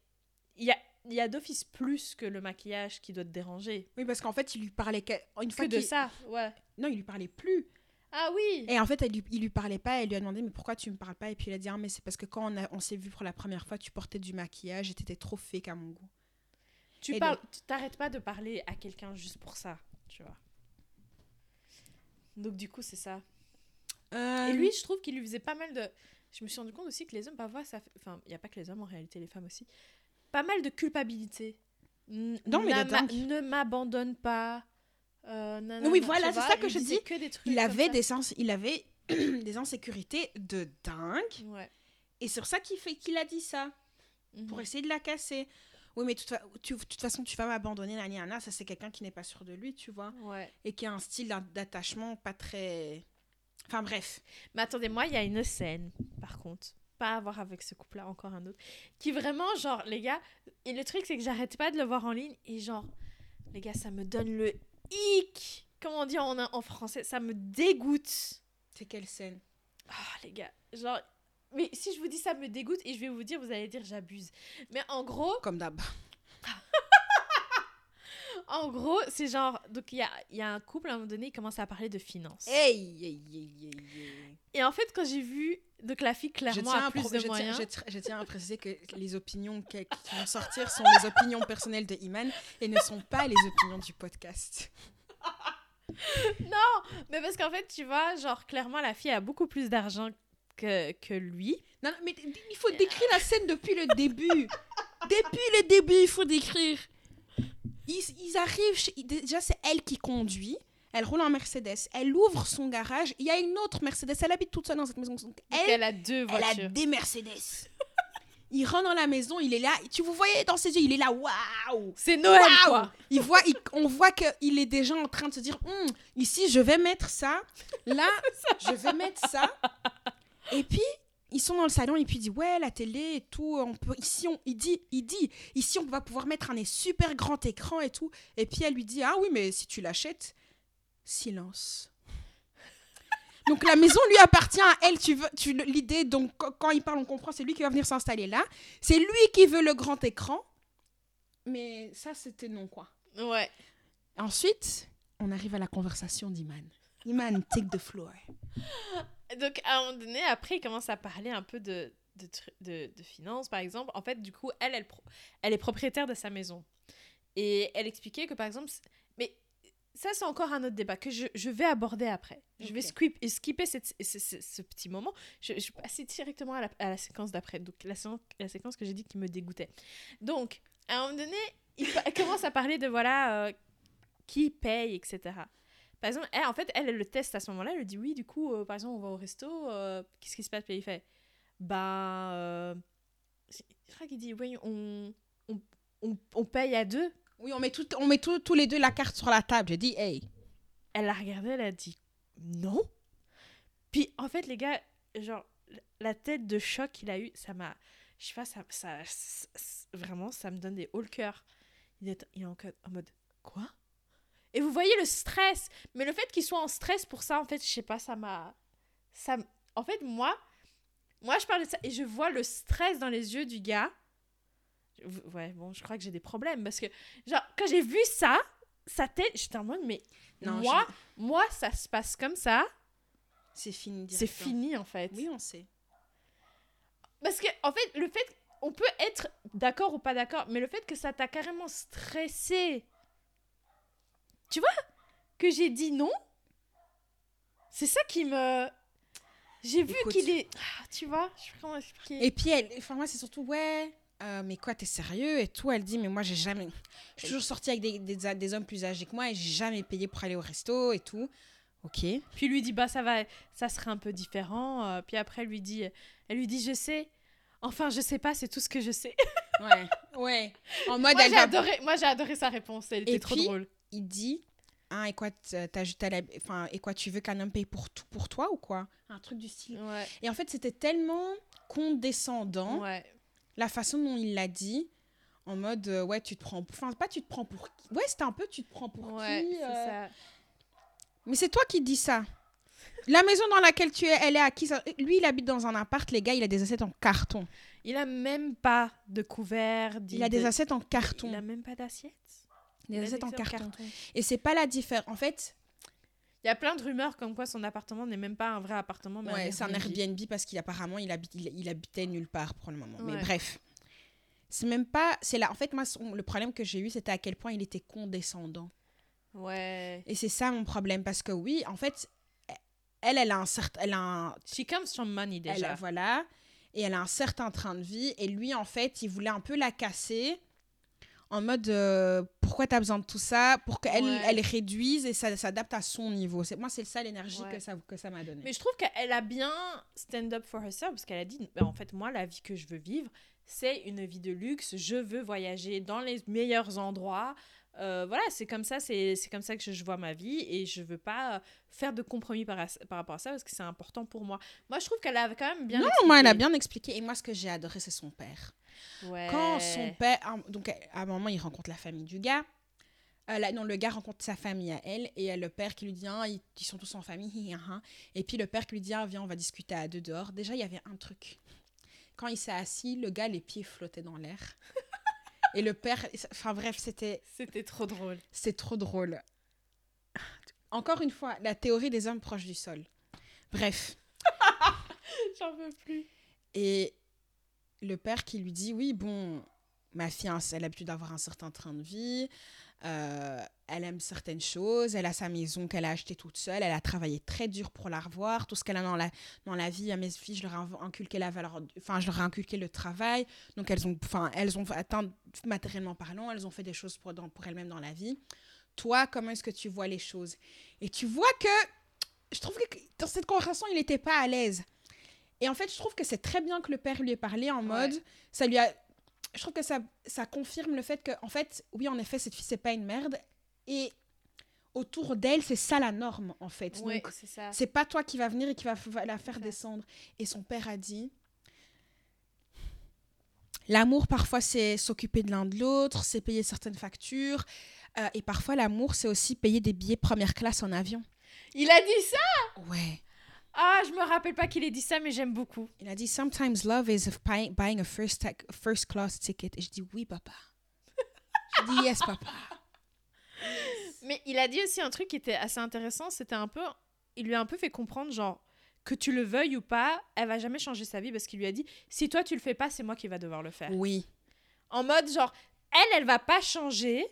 il y a, il y a d'office plus que le maquillage qui doit te déranger. Oui, parce qu'en fait, il lui parlait que- une Que fois de qu'il- ça, ouais. Non, il lui parlait plus. Ah oui Et en fait, elle il lui parlait pas. Elle lui a demandé mais pourquoi tu me parles pas? Et puis il a dit ah, mais c'est parce que quand on, a- on s'est vu pour la première fois, tu portais du maquillage et t'étais trop fake à mon goût. Tu Et parles, t'arrêtes pas de parler à quelqu'un juste pour ça, tu vois. Donc du coup, c'est ça. Euh, Et lui, je trouve qu'il lui faisait pas mal de. Je me suis rendu compte aussi que les hommes, parfois, ça. Enfin, il n'y a pas que les hommes, en réalité, les femmes aussi. Pas mal de culpabilité. N- Non, mais. Ne m'abandonne pas. Euh, nanana, Oui, voilà, c'est ça il que je dis. que des trucs il avait des sens, il avait des insécurités de dingue. Ouais. Et c'est pour ça qu'il fait qu'il a dit ça pour Mhm. essayer de la casser. Oui, mais de toute, fa- façon, tu vas m'abandonner, Nani Anna. Ça, c'est quelqu'un qui n'est pas sûr de lui, tu vois. Ouais. Et qui a un style d'attachement pas très. Enfin, bref. Mais attendez, moi, il y a une scène, par contre. Pas à voir avec ce couple-là, encore un autre. Qui vraiment, genre, les gars. Et le truc, c'est que j'arrête pas de le voir en ligne. Et genre, les gars, ça me donne le hic. Comment on dit en, en français Ça me dégoûte. C'est quelle scène? Ah, les gars, genre. Mais si je vous dis ça me dégoûte et je vais vous dire, vous allez dire j'abuse. Mais en gros, Comme d'hab. En gros, c'est genre. Donc il y a, il y a un couple à un moment donné, il commence à parler de finances. Hey, hey, hey, hey, hey. Et en fait, quand j'ai vu. Donc la fille, clairement, a plus de je, tiens, moyens. je tiens- je tiens à préciser que les opinions qui vont sortir sont les opinions personnelles de Iman et ne sont pas les opinions du podcast. Mais parce qu'en fait, tu vois, genre, clairement, la fille a beaucoup plus d'argent que, que lui. Non, non, mais il faut décrire la scène depuis le début. depuis le début, il faut décrire. Ils, ils arrivent, chez- déjà c'est elle qui conduit. Elle roule en Mercedes. Elle ouvre son garage. Il y a une autre Mercedes. Elle habite toute seule dans cette maison. Donc, Donc, elle, a deux elle a voitures. des Mercedes. il rentre dans la maison. Il est là. Tu vous voyez dans ses yeux. Il est là. Waouh. C'est Noël, quoi. il voit, il- on voit qu'il est déjà en train de se dire Hum, ici, je vais mettre ça. Là, je vais mettre ça. Et puis, ils sont dans le salon et puis il dit Ouais, la télé et tout. On peut, ici, on, il, dit, il dit Ici, on va pouvoir mettre un super grand écran et tout. Et puis, elle lui dit Ah oui, mais si tu l'achètes, silence. Donc la maison lui appartient à elle. Tu veux, tu l'idée. Donc quand, quand il parle, on comprend. C'est lui qui va venir s'installer là. C'est lui qui veut le grand écran. Mais ça, c'était non quoi. Ouais. Ensuite, on arrive à la conversation d'Iman. Iman, take the floor. Donc, à un moment donné, après, il commence à parler un peu de, de, de, de finances, par exemple. En fait, du coup, elle, elle, elle est propriétaire de sa maison. Et elle expliquait que, par exemple... Mais ça, c'est encore un autre débat que je, je vais aborder après. Je vais skip, skipper cette- ce, ce- ce petit moment. Je, je vais passer directement à la, à la séquence d'après. Donc, la, séquence- la séquence que j'ai dit qui me dégoûtait. Donc, à un moment donné, il commence à parler de, voilà, euh, qui paye, etc. Par exemple, elle, en fait, elle, elle le teste à ce moment-là. Elle lui dit oui, du coup, euh, par exemple, on va au resto. euh, Qu'est-ce qui se passe? Puis il fait bah. euh, je crois qu'il dit oui, on, on, on, on paye à deux. Oui, on met, tout, on met tout- tous les deux la carte sur la table. J'ai dit Hey. Elle l'a regardé, elle a dit non. Puis en fait, les gars, genre, la tête de choc qu'il a eu, ça m'a. Je sais pas, ça, ça, Vraiment, ça me donne des hauts le cœur. Il est, il est en mode quoi? Et vous voyez le stress. Mais le fait qu'il soit en stress pour ça, en fait, je sais pas, ça m'a. Ça, en fait, moi, moi, je parle de ça et je vois le stress dans les yeux du gars. Ouais, bon, je crois que j'ai des problèmes parce que, genre, quand j'ai vu ça, sa tête, j'étais en mode, mais Non, moi, moi, ça se passe comme ça, C'est fini. c'est fini en fait. Oui, on sait. Parce que, en fait, le fait, on peut être d'accord ou pas d'accord, mais le fait que ça t'a carrément stressé, tu vois, que j'ai dit non, c'est ça qui me. J'ai vu qu'il est. Ah, tu vois, je sais pas comment expliquer. Et puis, elle, enfin, moi, c'est surtout Ouais. Euh, mais quoi, t'es sérieux? Et tout Elle dit, mais moi, j'ai jamais. Je suis toujours sortie avec des, des, des hommes plus âgés que moi et j'ai jamais payé pour aller au resto et tout. Ok. Puis lui dit bah ça va, ça serait un peu différent. Euh, puis après elle lui dit, elle lui dit je sais. Enfin je sais pas, c'est tout ce que je sais. Ouais, ouais. En mode, moi elle j'ai va- adoré, moi j'ai adoré sa réponse. Elle était Et trop puis- drôle. Il dit hein, et quoi à la- enfin et quoi tu veux qu'un homme paye pour tout pour toi ou quoi? Un truc du style Ouais. et en fait c'était tellement condescendant Ouais. la façon dont il l'a dit en mode euh, ouais tu te prends enfin pas tu te prends pour qui ouais c'était un peu tu te prends pour Ouais, qui c'est euh, ça. mais c'est toi qui dis ça la maison dans laquelle tu es elle est ça- lui il habite dans un appart les gars il a des assiettes en carton Il a même pas de couvert. il a des assiettes en carton Il a même pas d'assiette? Des assiettes en assiettes carton et c'est pas la différence en fait Il y a plein de rumeurs comme quoi son appartement n'est même pas un vrai appartement, mais Ouais, c'est un Airbnb. Parce qu'il apparemment il, habite, il, il habitait nulle part pour le moment. Mais bref, c'est même pas. C'est là. En fait, moi, son- le problème que j'ai eu, c'était à quel point il était condescendant. Ouais. Et c'est ça mon problème parce que oui, en fait, elle, elle a un certain, elle a un, She comes from money elle déjà. a- voilà, et elle a un certain train de vie. Et lui, en fait, il voulait un peu la casser. En mode, euh, pourquoi tu as besoin de tout ça Pour qu'elle Ouais. elle réduise et ça s'adapte à son niveau. C'est- Moi, c'est ça l'énergie Ouais. que ça que ça m'a donné. Mais je trouve qu'elle a bien stand up for herself parce qu'elle a dit bah, en fait moi la vie que je veux vivre c'est une vie de luxe je veux voyager dans les meilleurs endroits Euh, voilà c'est comme ça c'est comme ça que je, je vois ma vie et je veux pas euh, faire de compromis par, par rapport à ça parce que c'est important pour moi moi je trouve qu'elle a quand même bien non, moi, elle a expliqué. bien expliqué. Et moi, ce que j'ai adoré, c'est son père. ouais. Quand son père. Donc, à un moment, il rencontre la famille du gars. Euh, là, non, le gars rencontre sa famille à elle. Et euh, le père qui lui dit Ah, ils, ils sont tous en famille. Et puis, le père qui lui dit Ah, viens, on va discuter à deux dehors. Déjà, il y avait un truc. Quand il s'est assis, le gars, les pieds flottaient dans l'air. Et le père. Enfin, bref, c'était. c'était trop drôle C'est trop drôle. Encore une fois, la théorie des hommes proches du sol. Bref. j'en veux plus Et le père qui lui dit Oui, bon, ma fille, hein, elle a l'habitude d'avoir un certain train de vie. euh, elle aime certaines choses. Elle a sa maison qu'elle a achetée toute seule. Elle a travaillé très dur pour la revoir. Tout ce qu'elle a dans la, dans la vie, à mes filles, je leur ai inculqué la valeur. Enfin, je leur ai inculqué le travail. Donc, elles ont, enfin, elles ont atteint, matériellement parlant, elles ont fait des choses pour, dans- pour elles-mêmes dans la vie. Toi, comment est-ce que tu vois les choses? Et tu vois que je trouve que dans cette conversation, il n'était pas à l'aise. Et en fait, je trouve que c'est très bien que le père lui ait parlé en mode, ça lui a, je trouve que ça, ça confirme le fait que, en fait, oui, en effet, cette fille c'est pas une merde, et autour d'elle, c'est ça la norme, en fait. ouais Donc, c'est ça c'est pas toi qui va venir et qui va la faire descendre. Et son père a dit, l'amour parfois c'est s'occuper de l'un de l'autre, c'est payer certaines factures, euh, et parfois l'amour c'est aussi payer des billets première classe en avion. il a dit ça? Ouais. Ah je me rappelle pas qu'il ait dit ça mais j'aime beaucoup Il a dit Sometimes love is buying a first, class ticket. Et je dis Oui, papa. je dis Yes, papa. Mais il a dit aussi un truc qui était assez intéressant, c'était un peu, il lui a un peu fait comprendre genre que tu le veuilles ou pas, elle va jamais changer sa vie parce qu'il lui a dit si toi tu le fais pas, c'est moi qui va devoir le faire. Oui. En mode genre elle elle va pas changer.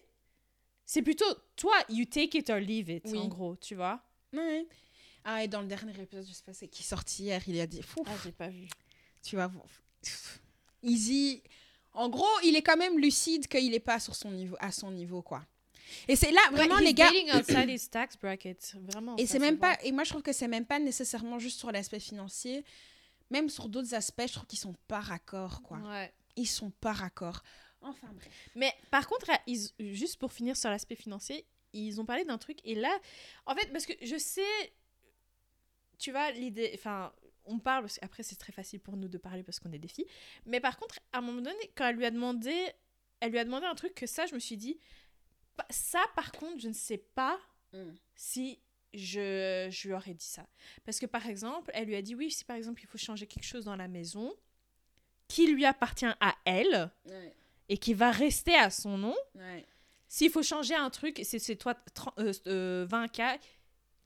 C'est plutôt toi you take it or leave it Oui. en gros, tu vois? Ouais. Ah, et dans le dernier épisode, je sais pas, c'est qui est sorti hier, il a dit Fou, Ah, j'ai pas vu. Tu vas voir. Easy. En gros, il est quand même lucide qu'il est pas sur son niveau, à son niveau, quoi. Et c'est là, vraiment, les gars. outside his tax bracket, vraiment. Et c'est même pas. Et moi, je trouve que c'est même pas nécessairement juste sur l'aspect financier. Même sur d'autres aspects, je trouve qu'ils sont pas raccords, quoi. Ouais. Ils sont pas raccords. Enfin, bref. Mais par contre, ils- juste pour finir sur l'aspect financier, ils ont parlé d'un truc. Et là, en fait, parce que je sais, tu vois, l'idée. Enfin, on parle, parce qu'après, c'est très facile pour nous de parler parce qu'on est des filles. Mais par contre, à un moment donné, quand elle lui a demandé, elle lui a demandé un truc que ça, je me suis dit, ça, par contre, je ne sais pas si je, je lui aurais dit ça. Parce que par exemple, elle lui a dit oui, si par exemple il faut changer quelque chose dans la maison qui lui appartient à elle Ouais, et qui va rester à son nom, ouais. s'il faut changer un truc, c'est c'est toi 30 euh, euh, 20K,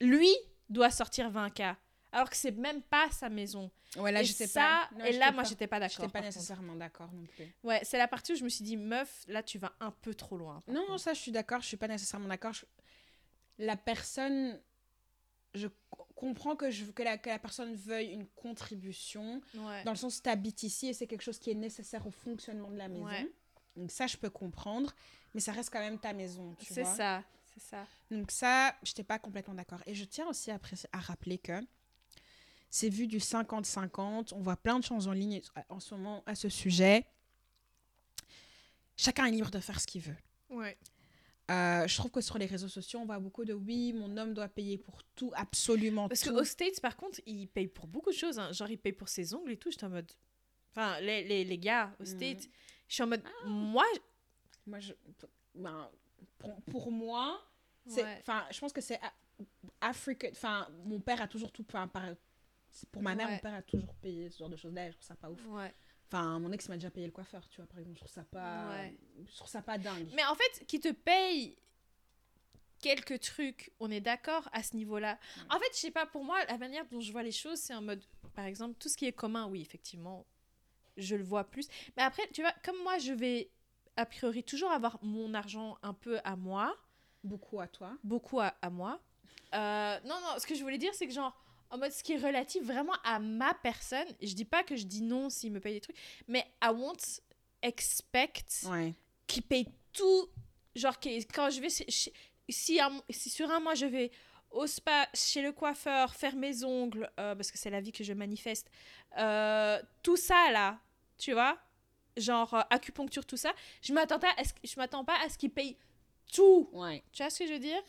lui doit sortir 20K. Alors que c'est même pas sa maison. Ouais, là, et je sais ça, pas. Non, et là, moi, j'étais pas d'accord. J'étais pas nécessairement d'accord non plus. Ouais, c'est la partie où je me suis dit, meuf, là, tu vas un peu trop loin. Non, contre. ça, je suis d'accord. Je suis pas nécessairement d'accord. Je- La personne. je co- comprends que, je, que, la, que la personne veuille une contribution, Ouais. dans le sens tu habites ici et c'est quelque chose qui est nécessaire au fonctionnement de la maison. Ouais. Donc ça, je peux comprendre, mais ça reste quand même ta maison, C'est ça, c'est ça. Donc ça, je n'étais pas complètement d'accord. Et je tiens aussi à, rappeler que c'est vu du 50-50. On voit plein de choses en ligne en ce moment à ce sujet. Chacun est libre de faire ce qu'il veut. Ouais. Euh, je trouve que sur les réseaux sociaux, on voit beaucoup de oui, mon homme doit payer pour tout, absolument Parce tout. qu'aux States, par contre, ils payent pour beaucoup de choses. hein. Genre, ils payent pour ses ongles et tout. J'étais en mode. Enfin, les, les, les gars aux Mhm. States, je suis en mode. Moi. Moi, je, ben, pour, pour moi, Ouais. enfin, je pense que c'est a- Africa. Enfin, mon père a toujours tout. Par- pour ma mère, Ouais. mon père a toujours payé ce genre de choses-là. Je trouve ça pas ouf. Ouais. Enfin, mon ex m'a déjà payé le coiffeur, tu vois, par exemple. Je trouve ça pas, Ouais. je trouve ça pas dingue. Mais en fait, qui te paye quelques trucs, on est d'accord à ce niveau-là. En fait, je sais pas, pour moi, la manière dont je vois les choses, c'est en mode, par exemple, tout ce qui est commun, oui, effectivement, je le vois plus. Mais après, tu vois, comme moi, je vais a priori toujours avoir mon argent un peu à moi, Beaucoup à toi. beaucoup à, à moi. Euh, non, non, ce que je voulais dire, c'est que genre, en mode ce qui est relatif vraiment à ma personne, je dis pas que je dis non s'il me paye des trucs, mais I won't expect Ouais. qui paye tout. Genre, quand je vais. si, un- si sur un mois, je vais au spa, chez le coiffeur, faire mes ongles, euh, parce que c'est la vie que je manifeste, euh, tout ça là, tu vois, genre euh, acupuncture, tout ça, je m'attends pas à ce, je m'attends pas à ce qu'il paye tout. Ouais. Tu vois ce que je veux dire?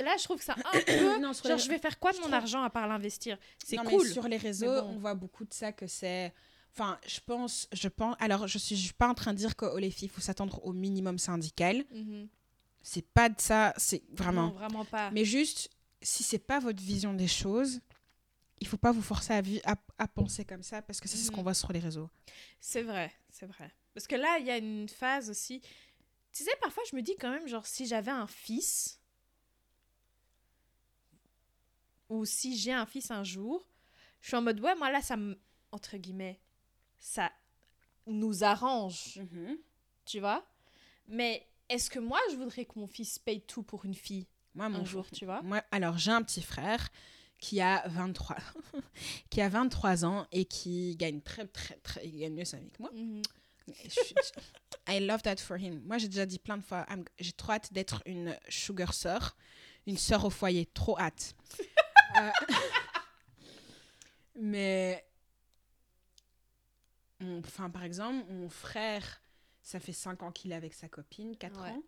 Là, je trouve que ça un peu. Non, genre, les- je vais faire quoi de je mon trouve- argent à part l'investir? C'est mais cool. sur les réseaux, bon. on voit beaucoup de ça que c'est. Enfin, je pense, je pense. Alors, je suis, je suis pas en train de dire que oh, les filles, faut s'attendre au minimum syndical. Mhm. C'est pas de ça. C'est vraiment. Non, vraiment pas. Mais juste, si c'est pas votre vision des choses, il faut pas vous forcer à, vi- à, à penser comme ça parce que c'est ce Mhm. qu'on voit sur les réseaux. C'est vrai, c'est vrai. Parce que là, il y a une phase aussi. Tu sais, parfois, je me dis quand même, genre, si j'avais un fils, ou si j'ai un fils un jour, je suis en mode, ouais, moi là, ça me. Entre guillemets, ça nous arrange, tu vois? Mais est-ce que moi, je voudrais que mon fils paye tout pour une fille Moi, un mon jour, tu vois? Moi, alors j'ai un petit frère qui a 23 qui a 23 ans et qui gagne très très très il gagne mieux sa vie que moi. Mhm. Suis- I love that for him. Moi, j'ai déjà dit plein de fois, j'ai trop hâte d'être une sugar sœur, une sœur au foyer, trop hâte. Euh, mais, enfin, par exemple, mon frère, ça fait 5 ans qu'il est avec sa copine, 4 Ouais. ans.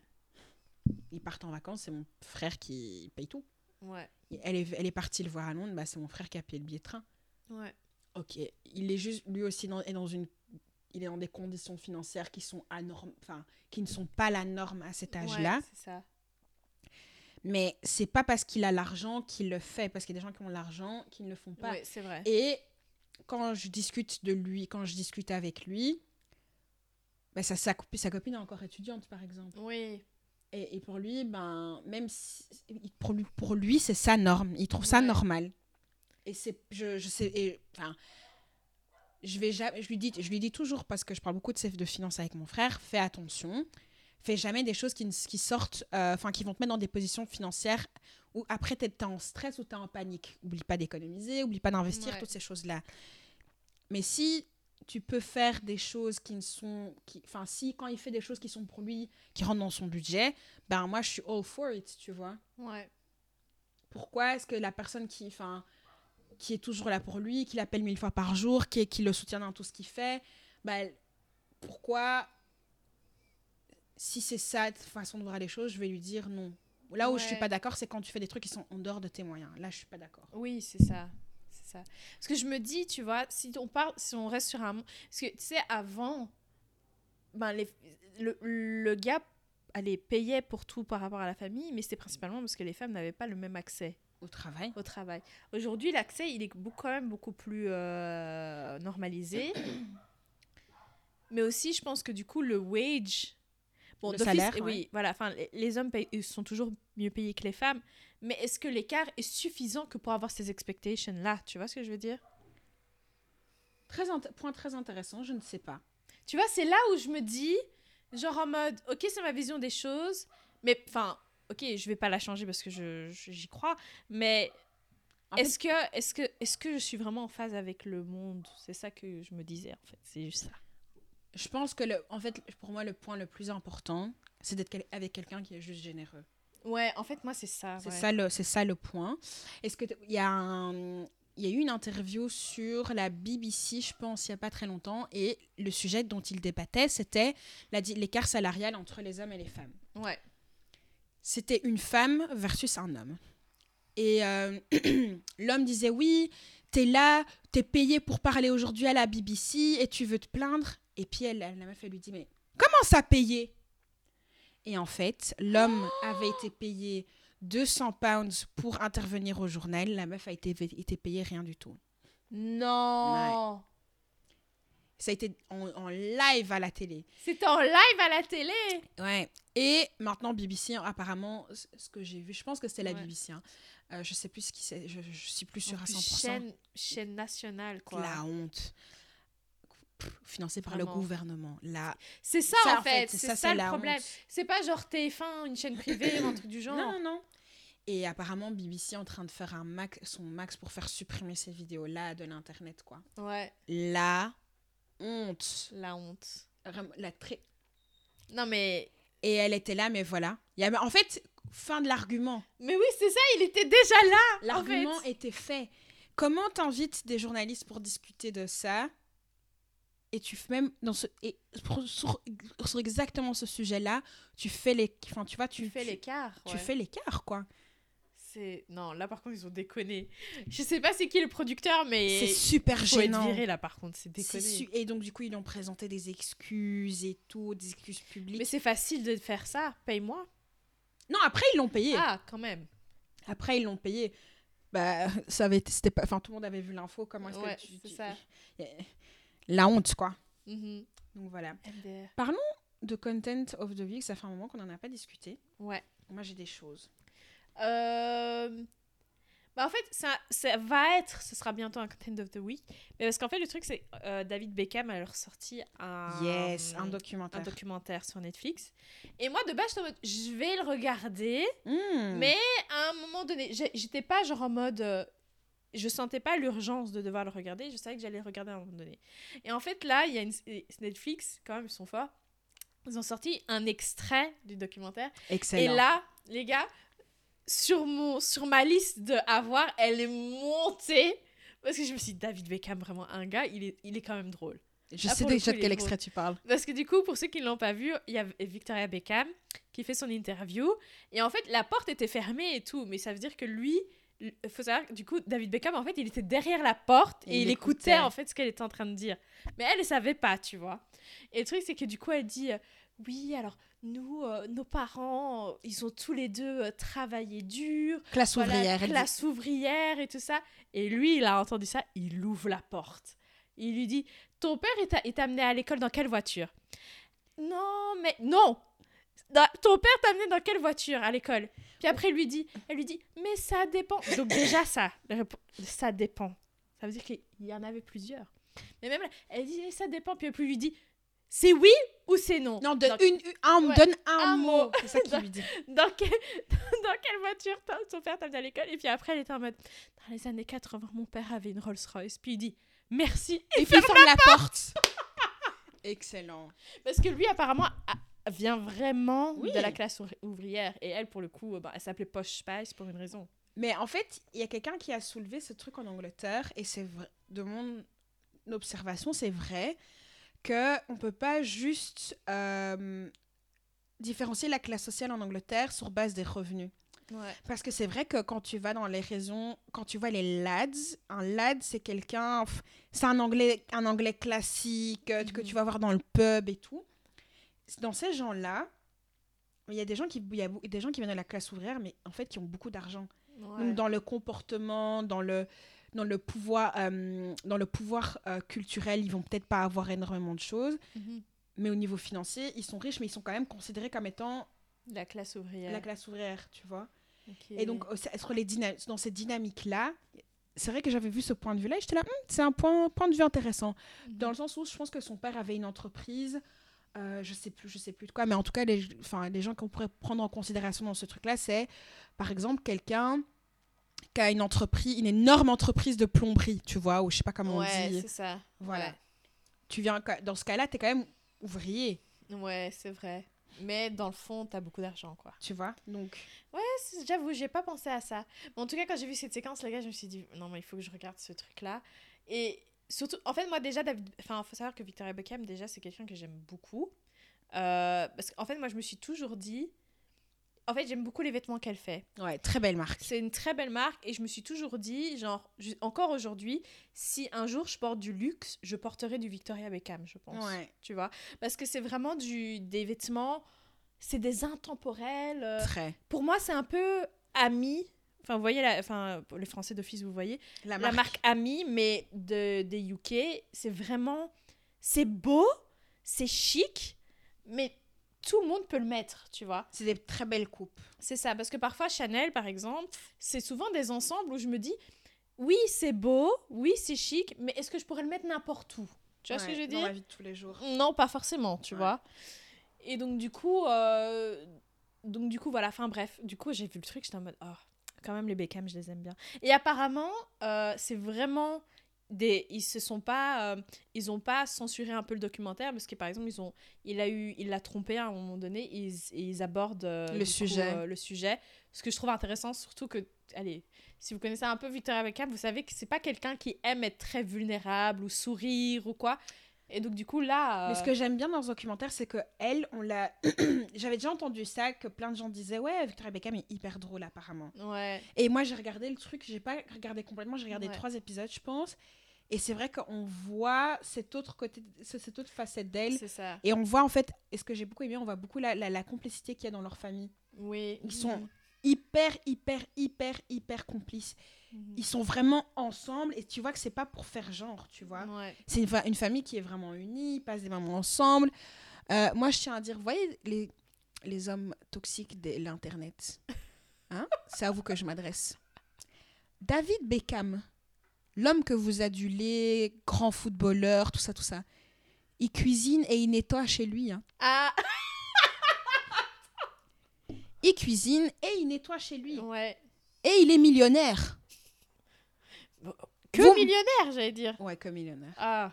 Ils partent en vacances, c'est mon frère qui paye tout. Ouais, Elle est, elle est partie le voir à Londres, bah, c'est mon frère qui a payé le billet de train. ouais. Ok, il est juste, lui aussi, dans, est dans une, il est dans des conditions financières qui sont enfin, qui ne sont pas la norme à cet âge-là. Ouais, c'est ça. Mais c'est pas parce qu'il a l'argent qu'il le fait, parce qu'il y a des gens qui ont l'argent qui ne le font pas. Ouais, c'est vrai. Et quand je discute de lui, quand je discute avec lui, bah, ça, sa, copi- sa copine est encore étudiante, par exemple. Oui. Et, et pour lui, ben, même si, pour lui, pour lui c'est sa norme. Il trouve ça normal. Et c'est, je, je sais, et, enfin, je vais jamais, je lui dis, je lui dis toujours parce que je parle beaucoup de, de finances avec mon frère, fais attention, fais jamais des choses qui, sortent, euh, enfin, qui vont te mettre dans des positions financières où après t'es t'es en stress ou t'es en panique. Oublie pas d'économiser, oublie pas d'investir, Ouais. toutes ces choses-là. Mais si tu peux faire des choses qui ne sont, qui- enfin, si quand il fait des choses qui sont pour lui, qui rentrent dans son budget, ben moi je suis all for it, tu vois. Ouais. Pourquoi est-ce que la personne qui, enfin, qui est toujours là pour lui, qui l'appelle mille fois par jour, qui, qui le soutient dans tout ce qu'il fait, ben, pourquoi, si c'est ça ta façon de voir les choses, je vais lui dire non. Là où je suis Ouais. pas d'accord, c'est quand tu fais des trucs qui sont en dehors de tes moyens. Là, je suis pas d'accord. Oui, c'est ça. Ça. Parce que je me dis, tu vois, si on parle, si on reste sur un. Parce que, tu sais, avant, ben, les, le, le gars allait payait pour tout par rapport à la famille, mais c'était principalement parce que les femmes n'avaient pas le même accès Au travail. au travail. Aujourd'hui, l'accès, il est beaucoup- quand même beaucoup plus euh, normalisé. mais aussi, je pense que du coup, le wage. Bon, Le salaire, oui, ouais. voilà. Enfin, les, hommes payent- ils sont toujours mieux payés que les femmes. Mais est-ce que l'écart est suffisant que pour avoir ces expectations-là? Tu vois ce que je veux dire? Très int- point très intéressant, je ne sais pas. Tu vois, c'est là où je me dis, genre en mode, ok, c'est ma vision des choses, mais enfin, ok, je vais pas la changer parce que je, j'y crois, mais fait- est-ce que, est que, est que je suis vraiment en phase avec le monde? C'est ça que je me disais, en fait. C'est juste ça. Je pense que, le, en fait, pour moi, le point le plus important, c'est d'être quel- avec quelqu'un qui est juste généreux. Ouais, en fait, moi, c'est ça. C'est ouais. ça le, c'est ça le point. Est-ce que t- il y a un, il y a eu une interview sur la BBC, je pense, il y a pas très longtemps, et le sujet dont il débattait, c'était l'écart salarial entre les hommes et les femmes. Ouais. C'était une femme versus un homme. Et euh, l'homme disait oui, t'es là, t'es payé pour parler aujourd'hui à la BBC et tu veux te plaindre. Et puis elle, la meuf, elle lui dit mais comment ça payé Et en fait, l'homme avait été payé 200 pounds pour intervenir au journal. La meuf a été, été payée rien du tout. Non Ça a été en, en live à la télé. C'était en live à la télé? Ouais. Et maintenant, BBC, apparemment, ce que j'ai vu, je pense que c'était la Ouais. BBC. hein. Euh, je sais plus ce qui c'est, je, je suis plus En sûre à plus, 100%. Chaîne, chaîne nationale, quoi. La honte. Pff, Financée par Vraiment. le gouvernement. La... C'est ça, en fait. C'est ça, le la problème. C'est pas genre TF1, une chaîne privée ou un truc du genre. Non, non. Et apparemment, BBC est en train de faire un max, son max pour faire supprimer ces vidéos-là de l'Internet, quoi. Ouais, La honte. la honte. Vraiment, La très... Non, mais. Et elle était là, mais voilà. Il y avait... En fait, fin de l'argument. Mais oui, c'est ça, il était déjà là L'argument en fait. était fait. Comment t'invites des journalistes pour discuter de ça? Et tu fais même dans ce et sur, sur exactement ce sujet-là, tu fais les enfin tu vois tu, Tu fais l'écart. tu ouais. fais l'écart quoi. C'est non, là par contre ils ont déconné. Je sais pas c'est qui le producteur, mais C'est super faut être gênant. viré là par contre, c'est déconné. su- Et donc du coup ils ont présenté des excuses et tout, des excuses publiques. Mais c'est facile de faire ça. Paye-moi. Non après ils l'ont payé. Ah, quand même. Après ils l'ont payé. Bah ça avait été c'était pas enfin tout le monde avait vu l'info comment est-ce Ouais, que tu- ça. La honte quoi. Mhm. Donc voilà. MDR. De content of the week, ça fait un moment qu'on en a pas discuté. Ouais. Moi j'ai des choses. Euh, Bah en fait, ça, ça va être, ce sera bientôt un content of the week. Mais parce qu'en fait, le truc, c'est euh, David Beckham a ressorti un, Yes, un un documentaire. documentaire sur Netflix. Et moi, de base, j'étais en mode, je vais le regarder. Hmm. Mais à un moment donné, j'étais pas genre en mode. Je sentais pas l'urgence de devoir le regarder. Je savais que j'allais le regarder à un moment donné. Et en fait, là, il y a une, Netflix, quand même, ils sont forts. Ils ont sorti un extrait du documentaire. Excellent. Et là, les gars, sur, mon, sur ma liste de à voir, elle est montée. Parce que je me suis dit, David Beckham, vraiment un gars, il est, il est quand même drôle. je sais déjà de quel extrait tu parles. Parce que du coup, pour ceux qui ne l'ont pas vu, il y a Victoria Beckham qui fait son interview. Et en fait, la porte était fermée et tout. Mais ça veut dire que lui, faut savoir que du coup, David Beckham, en fait, il était derrière la porte et, Et il écoutait, écoutait. en fait ce qu'elle était en train de dire. Mais elle ne savait pas, tu vois. Et le truc, c'est que du coup, elle dit euh, Oui, alors nous, euh, nos parents, euh, ils ont tous les deux travaillé dur. Classe Voilà, ouvrière. dit- classe ouvrière et tout ça. Et lui, il a entendu ça, il ouvre la porte. Il lui dit Ton père est, est amené à l'école dans quelle voiture? Non, mais non Dans- Ton père t'a amené dans quelle voiture à l'école? Puis après, il lui dit, elle lui dit Mais ça dépend. Donc, déjà, ça, ça dépend. Ça veut dire qu'il y en avait plusieurs. Mais même là, elle dit Mais ça dépend. Puis après, il lui dit C'est oui ou c'est non? Non, Dans- une, un, Ouais, donne un, un mot. mot. C'est ça qu'il lui dit. dans, quel- dans quelle voiture ton père t'a amené à l'école? Et puis après, elle était en mode Dans les années 80, mon père avait une Rolls Royce. Puis il dit Merci. Et puis il ferme la porte. Excellent. Parce que lui, apparemment, vient vraiment Oui. de la classe ouvri- ouvrière. Et elle, pour le coup, bah, elle s'appelait Posh Spice pour une raison. Mais en fait, il y a quelqu'un qui a soulevé ce truc en Angleterre et c'est vrai, de mon observation, c'est vrai que on peut pas juste euh, différencier la classe sociale en Angleterre sur base des revenus. Ouais. Parce que c'est vrai que quand tu vas dans les régions, quand tu vois les lads, un lad c'est quelqu'un, c'est un anglais, un anglais classique euh, que Mhm. tu vas voir dans le pub et tout. Dans ces gens-là, il y a des gens qui, il y a des gens qui viennent de la classe ouvrière, mais en fait qui ont beaucoup d'argent. Donc dans le comportement, dans le dans le pouvoir, euh, dans le pouvoir euh, culturel, ils vont peut-être pas avoir énormément de choses, Mhm. mais au niveau financier, ils sont riches, mais ils sont quand même considérés comme étant La classe ouvrière. la classe ouvrière, tu vois. Et donc, sur les dans cette dynamique-là, c'est vrai que j'avais vu ce point de vue-là et j'étais là, Hum, c'est un point, point de vue intéressant. Mhm. Dans le sens où je pense que son père avait une entreprise, euh, je sais plus, je sais plus de quoi, mais en tout cas, les, enfin, les gens qu'on pourrait prendre en considération dans ce truc-là, c'est par exemple quelqu'un qui a une entreprise, une énorme entreprise de plomberie, tu vois, ou je sais pas comment ouais, on dit. c'est ça. Voilà. Tu viens, dans ce cas-là, tu es quand même ouvrier, Ouais, ouais c'est vrai. Mais dans le fond, t'as beaucoup d'argent, quoi. tu vois. Donc, C'est- J'avoue, j'ai pas pensé à ça. Mais en tout cas, quand j'ai vu cette séquence, les gars, je me suis dit, non, mais il faut que je regarde ce truc-là. Et surtout, en fait, moi, déjà, David... enfin, faut savoir que Victoria Beckham, déjà, c'est quelqu'un que j'aime beaucoup. Euh, parce qu'en fait, moi, je me suis toujours dit, en fait, j'aime beaucoup les vêtements qu'elle fait. ouais, très belle marque. C'est une très belle marque et je me suis toujours dit, genre, encore aujourd'hui, si un jour je porte du luxe, je porterai du Victoria Beckham, je pense. Ouais, Tu vois? Parce que c'est vraiment du, des vêtements, c'est des intemporels. euh, très. pour moi, c'est un peu Ami. Enfin, vous voyez, la, enfin, les Français d'office, vous voyez. La La marque Ami, mais de, des UK, c'est vraiment. C'est beau, c'est chic, mais tout le monde peut le mettre, tu vois. C'est des très belles coupes. C'est ça, parce que parfois, Chanel, par exemple, c'est souvent des ensembles où je me dis oui, c'est beau, oui, c'est chic, mais est-ce que je pourrais le mettre n'importe où? Tu vois ce que Ouais, je veux Dans dire? la vie de tous les jours. non, pas forcément, tu Ouais. vois. Et donc, du coup, euh, donc, du coup, voilà, enfin bref, du coup, j'ai vu le truc, j'étais en mode, oh, quand même, les Beckham, je les aime bien. Et apparemment, euh, c'est vraiment des. Ils se sont pas. euh, ils ont pas censuré un peu le documentaire, parce que par exemple, ils ont, il a eu, il l'a trompé à un moment donné, et ils, et ils abordent euh, Le coup, sujet. euh, le sujet. Ce que je trouve intéressant, surtout que, allez, si vous connaissez un peu Victoria Beckham, vous savez que c'est pas quelqu'un qui aime être très vulnérable ou sourire ou quoi. Et donc, du coup, là. Mais ce euh, que j'aime bien dans ce documentaire, c'est que elle, on l'a. J'avais déjà entendu ça, que plein de gens disaient Ouais, Victoria Beckham est hyper drôle, apparemment. Ouais. Et moi, j'ai regardé le truc, j'ai pas regardé complètement, j'ai regardé Ouais. trois épisodes, je pense. Et c'est vrai qu'on voit cet autre côté, ce- cette autre facette d'elle. C'est ça. Et on voit en fait, et ce que j'ai beaucoup aimé, on voit beaucoup la, la, la complicité qu'il y a dans leur famille. Oui. Ils sont hyper, hyper, hyper, hyper complices. Ils sont vraiment ensemble et tu vois que c'est pas pour faire genre, tu vois. Ouais. C'est une, fa- une famille qui est vraiment unie, ils passent des moments ensemble. Euh, moi, je tiens à dire, vous voyez les, les hommes toxiques de l'Internet hein C'est à vous que je m'adresse. David Beckham, l'homme que vous adulez, grand footballeur, tout ça, tout ça, il cuisine et il nettoie chez lui. hein. Ah Il cuisine et il nettoie chez lui. Ouais. Et il est millionnaire. Que Vous- millionnaire, j'allais dire. Ouais, comme millionnaire. Ah,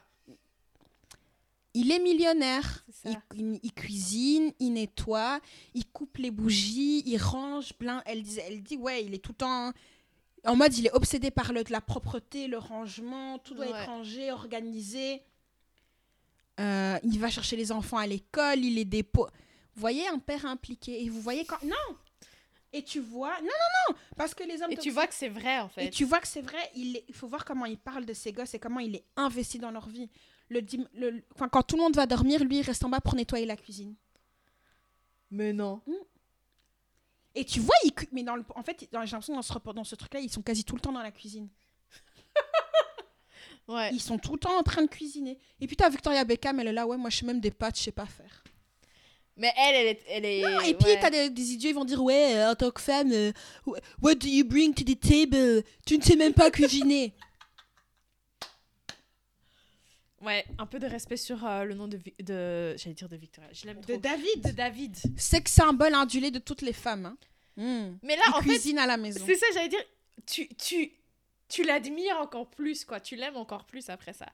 Il est millionnaire. Il, il- il cuisine, il nettoie, il coupe les bougies, il range plein. Elle, disait, elle dit, ouais, il est tout le temps en mode, il est obsédé par le, la propreté, le rangement, tout doit Ouais. être rangé, organisé. Euh, il va chercher les enfants à l'école, il les dépose. Vous voyez un père impliqué et vous voyez quand non. Et tu vois, non, non, non, parce que les hommes Et tu vois que c'est vrai, en et fait. tu vois que c'est vrai, il, est- il faut voir comment il parle de ses gosses et comment il est investi dans leur vie. Le, dim- le- enfin, quand tout le monde va dormir, lui, il reste en bas pour nettoyer la cuisine. Mais non. Et tu vois, il, mais dans le, en fait, dans, j'ai l'impression dans ce, dans ce truc-là, ils sont quasi tout le temps dans la cuisine. Ouais. Ils sont tout le temps en train de cuisiner. Et puis, t'as Victoria Beckham, elle est là, ouais, moi, je sais même des pâtes, je sais pas faire. Mais elle, elle est. Elle est Non, et puis, ouais. t'as des, des idiots, ils vont dire, ouais, euh, en tant que femme, euh, wh- what do you bring to the table? Tu ne sais même pas cuisiner. Ouais, un peu de respect sur euh, le nom de. De... J'allais dire de Victoria. Je l'aime trop. De David. De David. Sexe symbole indulé de toutes les femmes. hein. Hmm. Mais là, il en fait, cuisine à la maison. c'est ça, j'allais dire. Tu, tu, tu l'admires encore plus, quoi. Tu l'aimes encore plus après ça.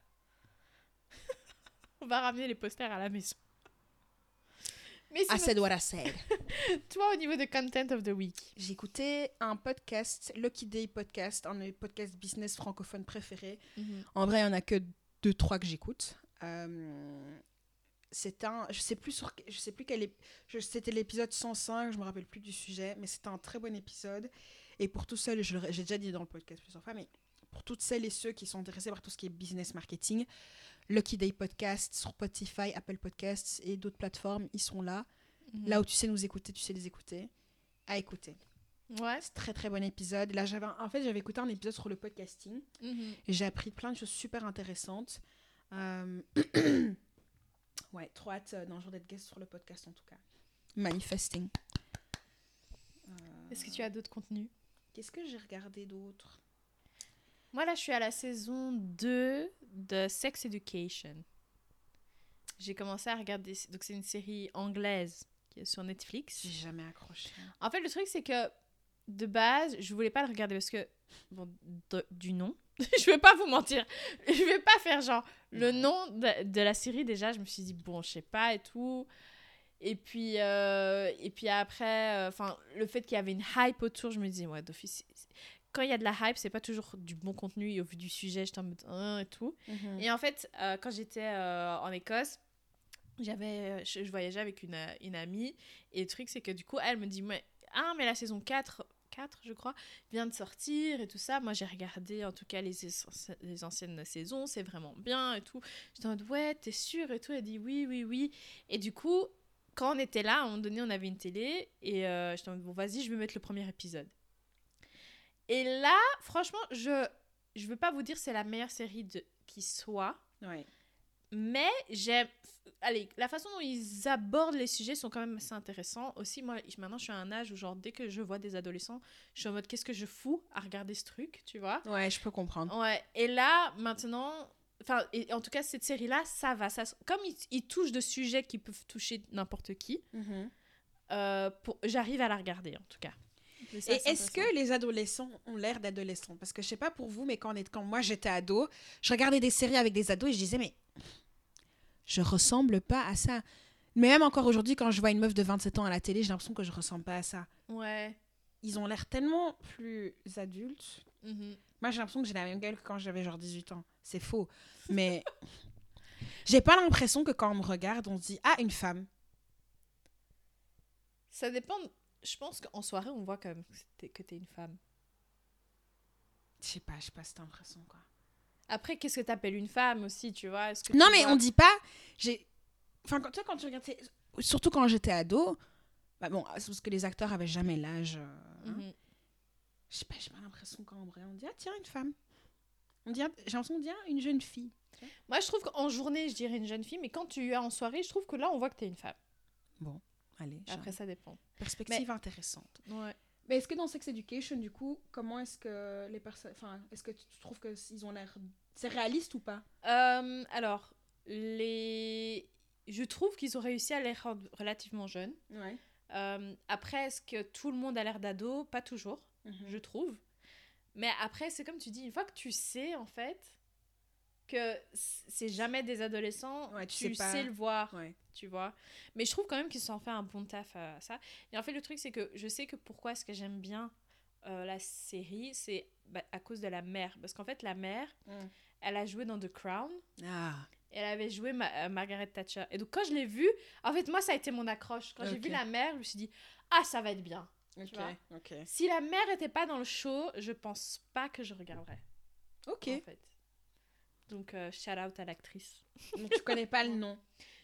On va ramener les posters à la maison. Mais I said what I said. toi, au niveau de content of the week. J'ai écouté un podcast, Lucky Day Podcast, un de mes podcasts business francophones préférés. En vrai, il n'y en a que deux, trois que j'écoute. Euh, c'est un, je sais plus sur, je sais plus quel, c'était l'épisode 105, je me rappelle plus du sujet, mais c'était un très bon épisode. Et pour je le- j'ai déjà dit dans le podcast plusieurs fois, mais pour toutes celles et ceux qui sont intéressés par tout ce qui est business marketing, Lucky Day Podcast sur Spotify, Apple Podcasts et d'autres plateformes, ils sont là. Là où tu sais nous écouter, tu sais les écouter. À écouter. Ouais. C'est très très bon épisode. Là, j'avais, en fait, j'avais écouté un épisode sur le podcasting. Mhm. Et j'ai appris plein de choses super intéressantes. Euh, ouais, trop hâte euh, d'un jour d'être guest sur le podcast en tout cas. Manifesting. Euh, Est-ce que tu as d'autres contenus? Qu'est-ce que j'ai regardé d'autre? Moi, là, je suis à la saison 2 de Sex Education. J'ai commencé à regarder. Donc, c'est une série anglaise qui est sur Netflix. J'ai jamais accroché. En fait, le truc, c'est que de base, je voulais pas le regarder parce que bon, de- du nom. je vais pas vous mentir. Je vais pas faire genre le nom de, de la série déjà. Je me suis dit bon, je sais pas et tout. Et puis euh, et puis après, enfin le fait qu'il y avait une hype autour, je me dis ouais d'office. Quand il y a de la hype, c'est pas toujours du bon contenu et au vu du sujet, j'étais en mode Hein et tout. Mhm. Et en fait, euh, quand j'étais euh, en Écosse, j'avais, je, je voyageais avec une, euh, une amie. Et le truc, c'est que du coup, elle me dit mais, Ah, mais la saison 4, 4, je crois, vient de sortir et tout ça. Moi, j'ai regardé en tout cas les, es- les anciennes saisons, c'est vraiment bien et tout. J'étais en mode Ouais, t'es sûre et tout. Elle dit Oui, oui, oui. Et du coup, quand on était là, à un moment donné, on avait une télé. Et euh, j'étais en mode Bon, vas-y, je vais mettre le premier épisode. Et là, franchement, je je veux pas vous dire c'est la meilleure série de qui soit, Ouais. mais j'aime. Allez, la façon dont ils abordent les sujets sont quand même assez intéressants. Aussi, moi, maintenant, je suis à un âge où, genre, dès que je vois des adolescents, je suis en mode qu'est-ce que je fous à regarder ce truc, tu vois? Ouais, je peux comprendre. Ouais, et là, maintenant. Enfin, et en tout cas, cette série-là, ça va. Ça, comme ils, ils touchent de sujets qui peuvent toucher n'importe qui, euh, pour- j'arrive à la regarder, en tout cas. Ça, Et est-ce que les adolescents ont l'air d'adolescents? Parce que je sais pas pour vous, mais quand, on est, quand moi j'étais ado, je regardais des séries avec des ados et je disais, mais je ressemble pas à ça. Mais même encore aujourd'hui, quand je vois une meuf de 27 ans à la télé, j'ai l'impression que je ressemble pas à ça. Ouais. Ils ont l'air tellement plus adultes. Mhm. Moi, j'ai l'impression que j'ai la même gueule que quand j'avais genre 18 ans. C'est faux. Mais j'ai pas l'impression que quand on me regarde, on se dit, ah, une femme. Ça dépend. Je pense qu'en soirée, on voit quand même que t'es, que t'es une femme. Je sais pas, je sais pas cette impression, quoi. Après, qu'est-ce que t'appelles une femme aussi, tu vois? Que Non, tu mais vois- on dit pas. J'ai. Enfin, quand, toi, quand tu regardes. Surtout quand j'étais ado. Bah bon, c'est parce que les acteurs avaient jamais l'âge. euh, hein. Mhm. Je sais pas, j'ai pas l'impression quand on regarde, on dit ah tiens une femme. On dit ah, j'ai l'impression qu'on dit ah, une jeune fille. Moi, je trouve qu'en journée, je dirais une jeune fille, mais quand tu es en soirée, je trouve que là, on voit que t'es une femme. Allez, Après, ça dépend. perspective intéressante. Ouais. Mais est-ce que dans Sex Education, du coup, comment est-ce que les personnes, enfin, est-ce que tu trouves que ils ont l'air, c'est réaliste ou pas? Euh, alors, les... je trouve qu'ils ont réussi à les rendre relativement jeunes. Ouais. Euh, après, est-ce que tout le monde a l'air d'ado? Pas toujours, je trouve. Mais après, c'est comme tu dis, une fois que tu sais, en fait, que c'est jamais des adolescents, Ouais, tu tu, sais le voir. Ouais. tu vois. Mais je trouve quand même qu'ils se sont fait un bon taf à ça. Et en fait, le truc, c'est que je sais que pourquoi est-ce que j'aime bien euh, la série, c'est bah, à cause de la mère. Parce qu'en fait, la mère, Mm. elle a joué dans The Crown. Ah. Elle avait joué Ma- euh, Margaret Thatcher. Et donc, quand je l'ai vue, en fait, moi, ça a été mon accroche. Quand j'ai vu la mère, je me suis dit, ah, ça va être bien. Si la mère était pas dans le show, je pense pas que je regarderais. Ok. En fait. Donc, euh, shout out à l'actrice. Donc tu connais pas le nom.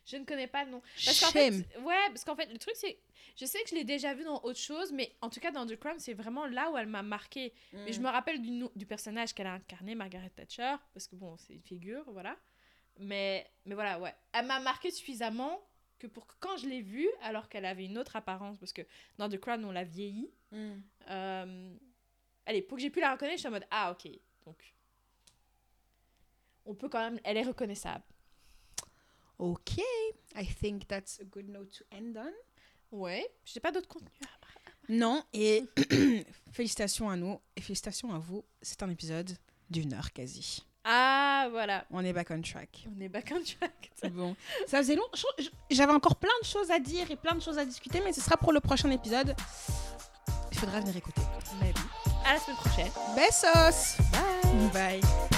Je ne connais pas le nom. Parce qu'en fait, Shame. ouais, parce qu'en fait, le truc, c'est. Je sais que je l'ai déjà vu dans autre chose, mais en tout cas, dans The Crown, c'est vraiment là où elle m'a marqué. Mais Mm. je me rappelle du, du personnage qu'elle a incarné, Margaret Thatcher, parce que bon, c'est une figure, voilà. Mais, mais voilà, ouais. Elle m'a marqué suffisamment que pour que quand je l'ai vue, alors qu'elle avait une autre apparence, parce que dans The Crown, on l'a vieillie. Mm. euh, allez, pour que j'ai pu la reconnaître, je suis en mode Ah, ok. Donc. On peut quand même. Elle est reconnaissable. Ok. I think that's a good note to end on. Ouais. J'ai pas d'autres contenu. Non, et félicitations à nous et félicitations à vous. C'est un épisode d'une heure quasi. Ah, voilà. On est back on track. On est back on track. Bon, ça faisait long. J'avais encore plein de choses à dire et plein de choses à discuter, mais ce sera pour le prochain épisode. Il faudra venir écouter. Mais oui. À la semaine prochaine. Besos Bye. Bye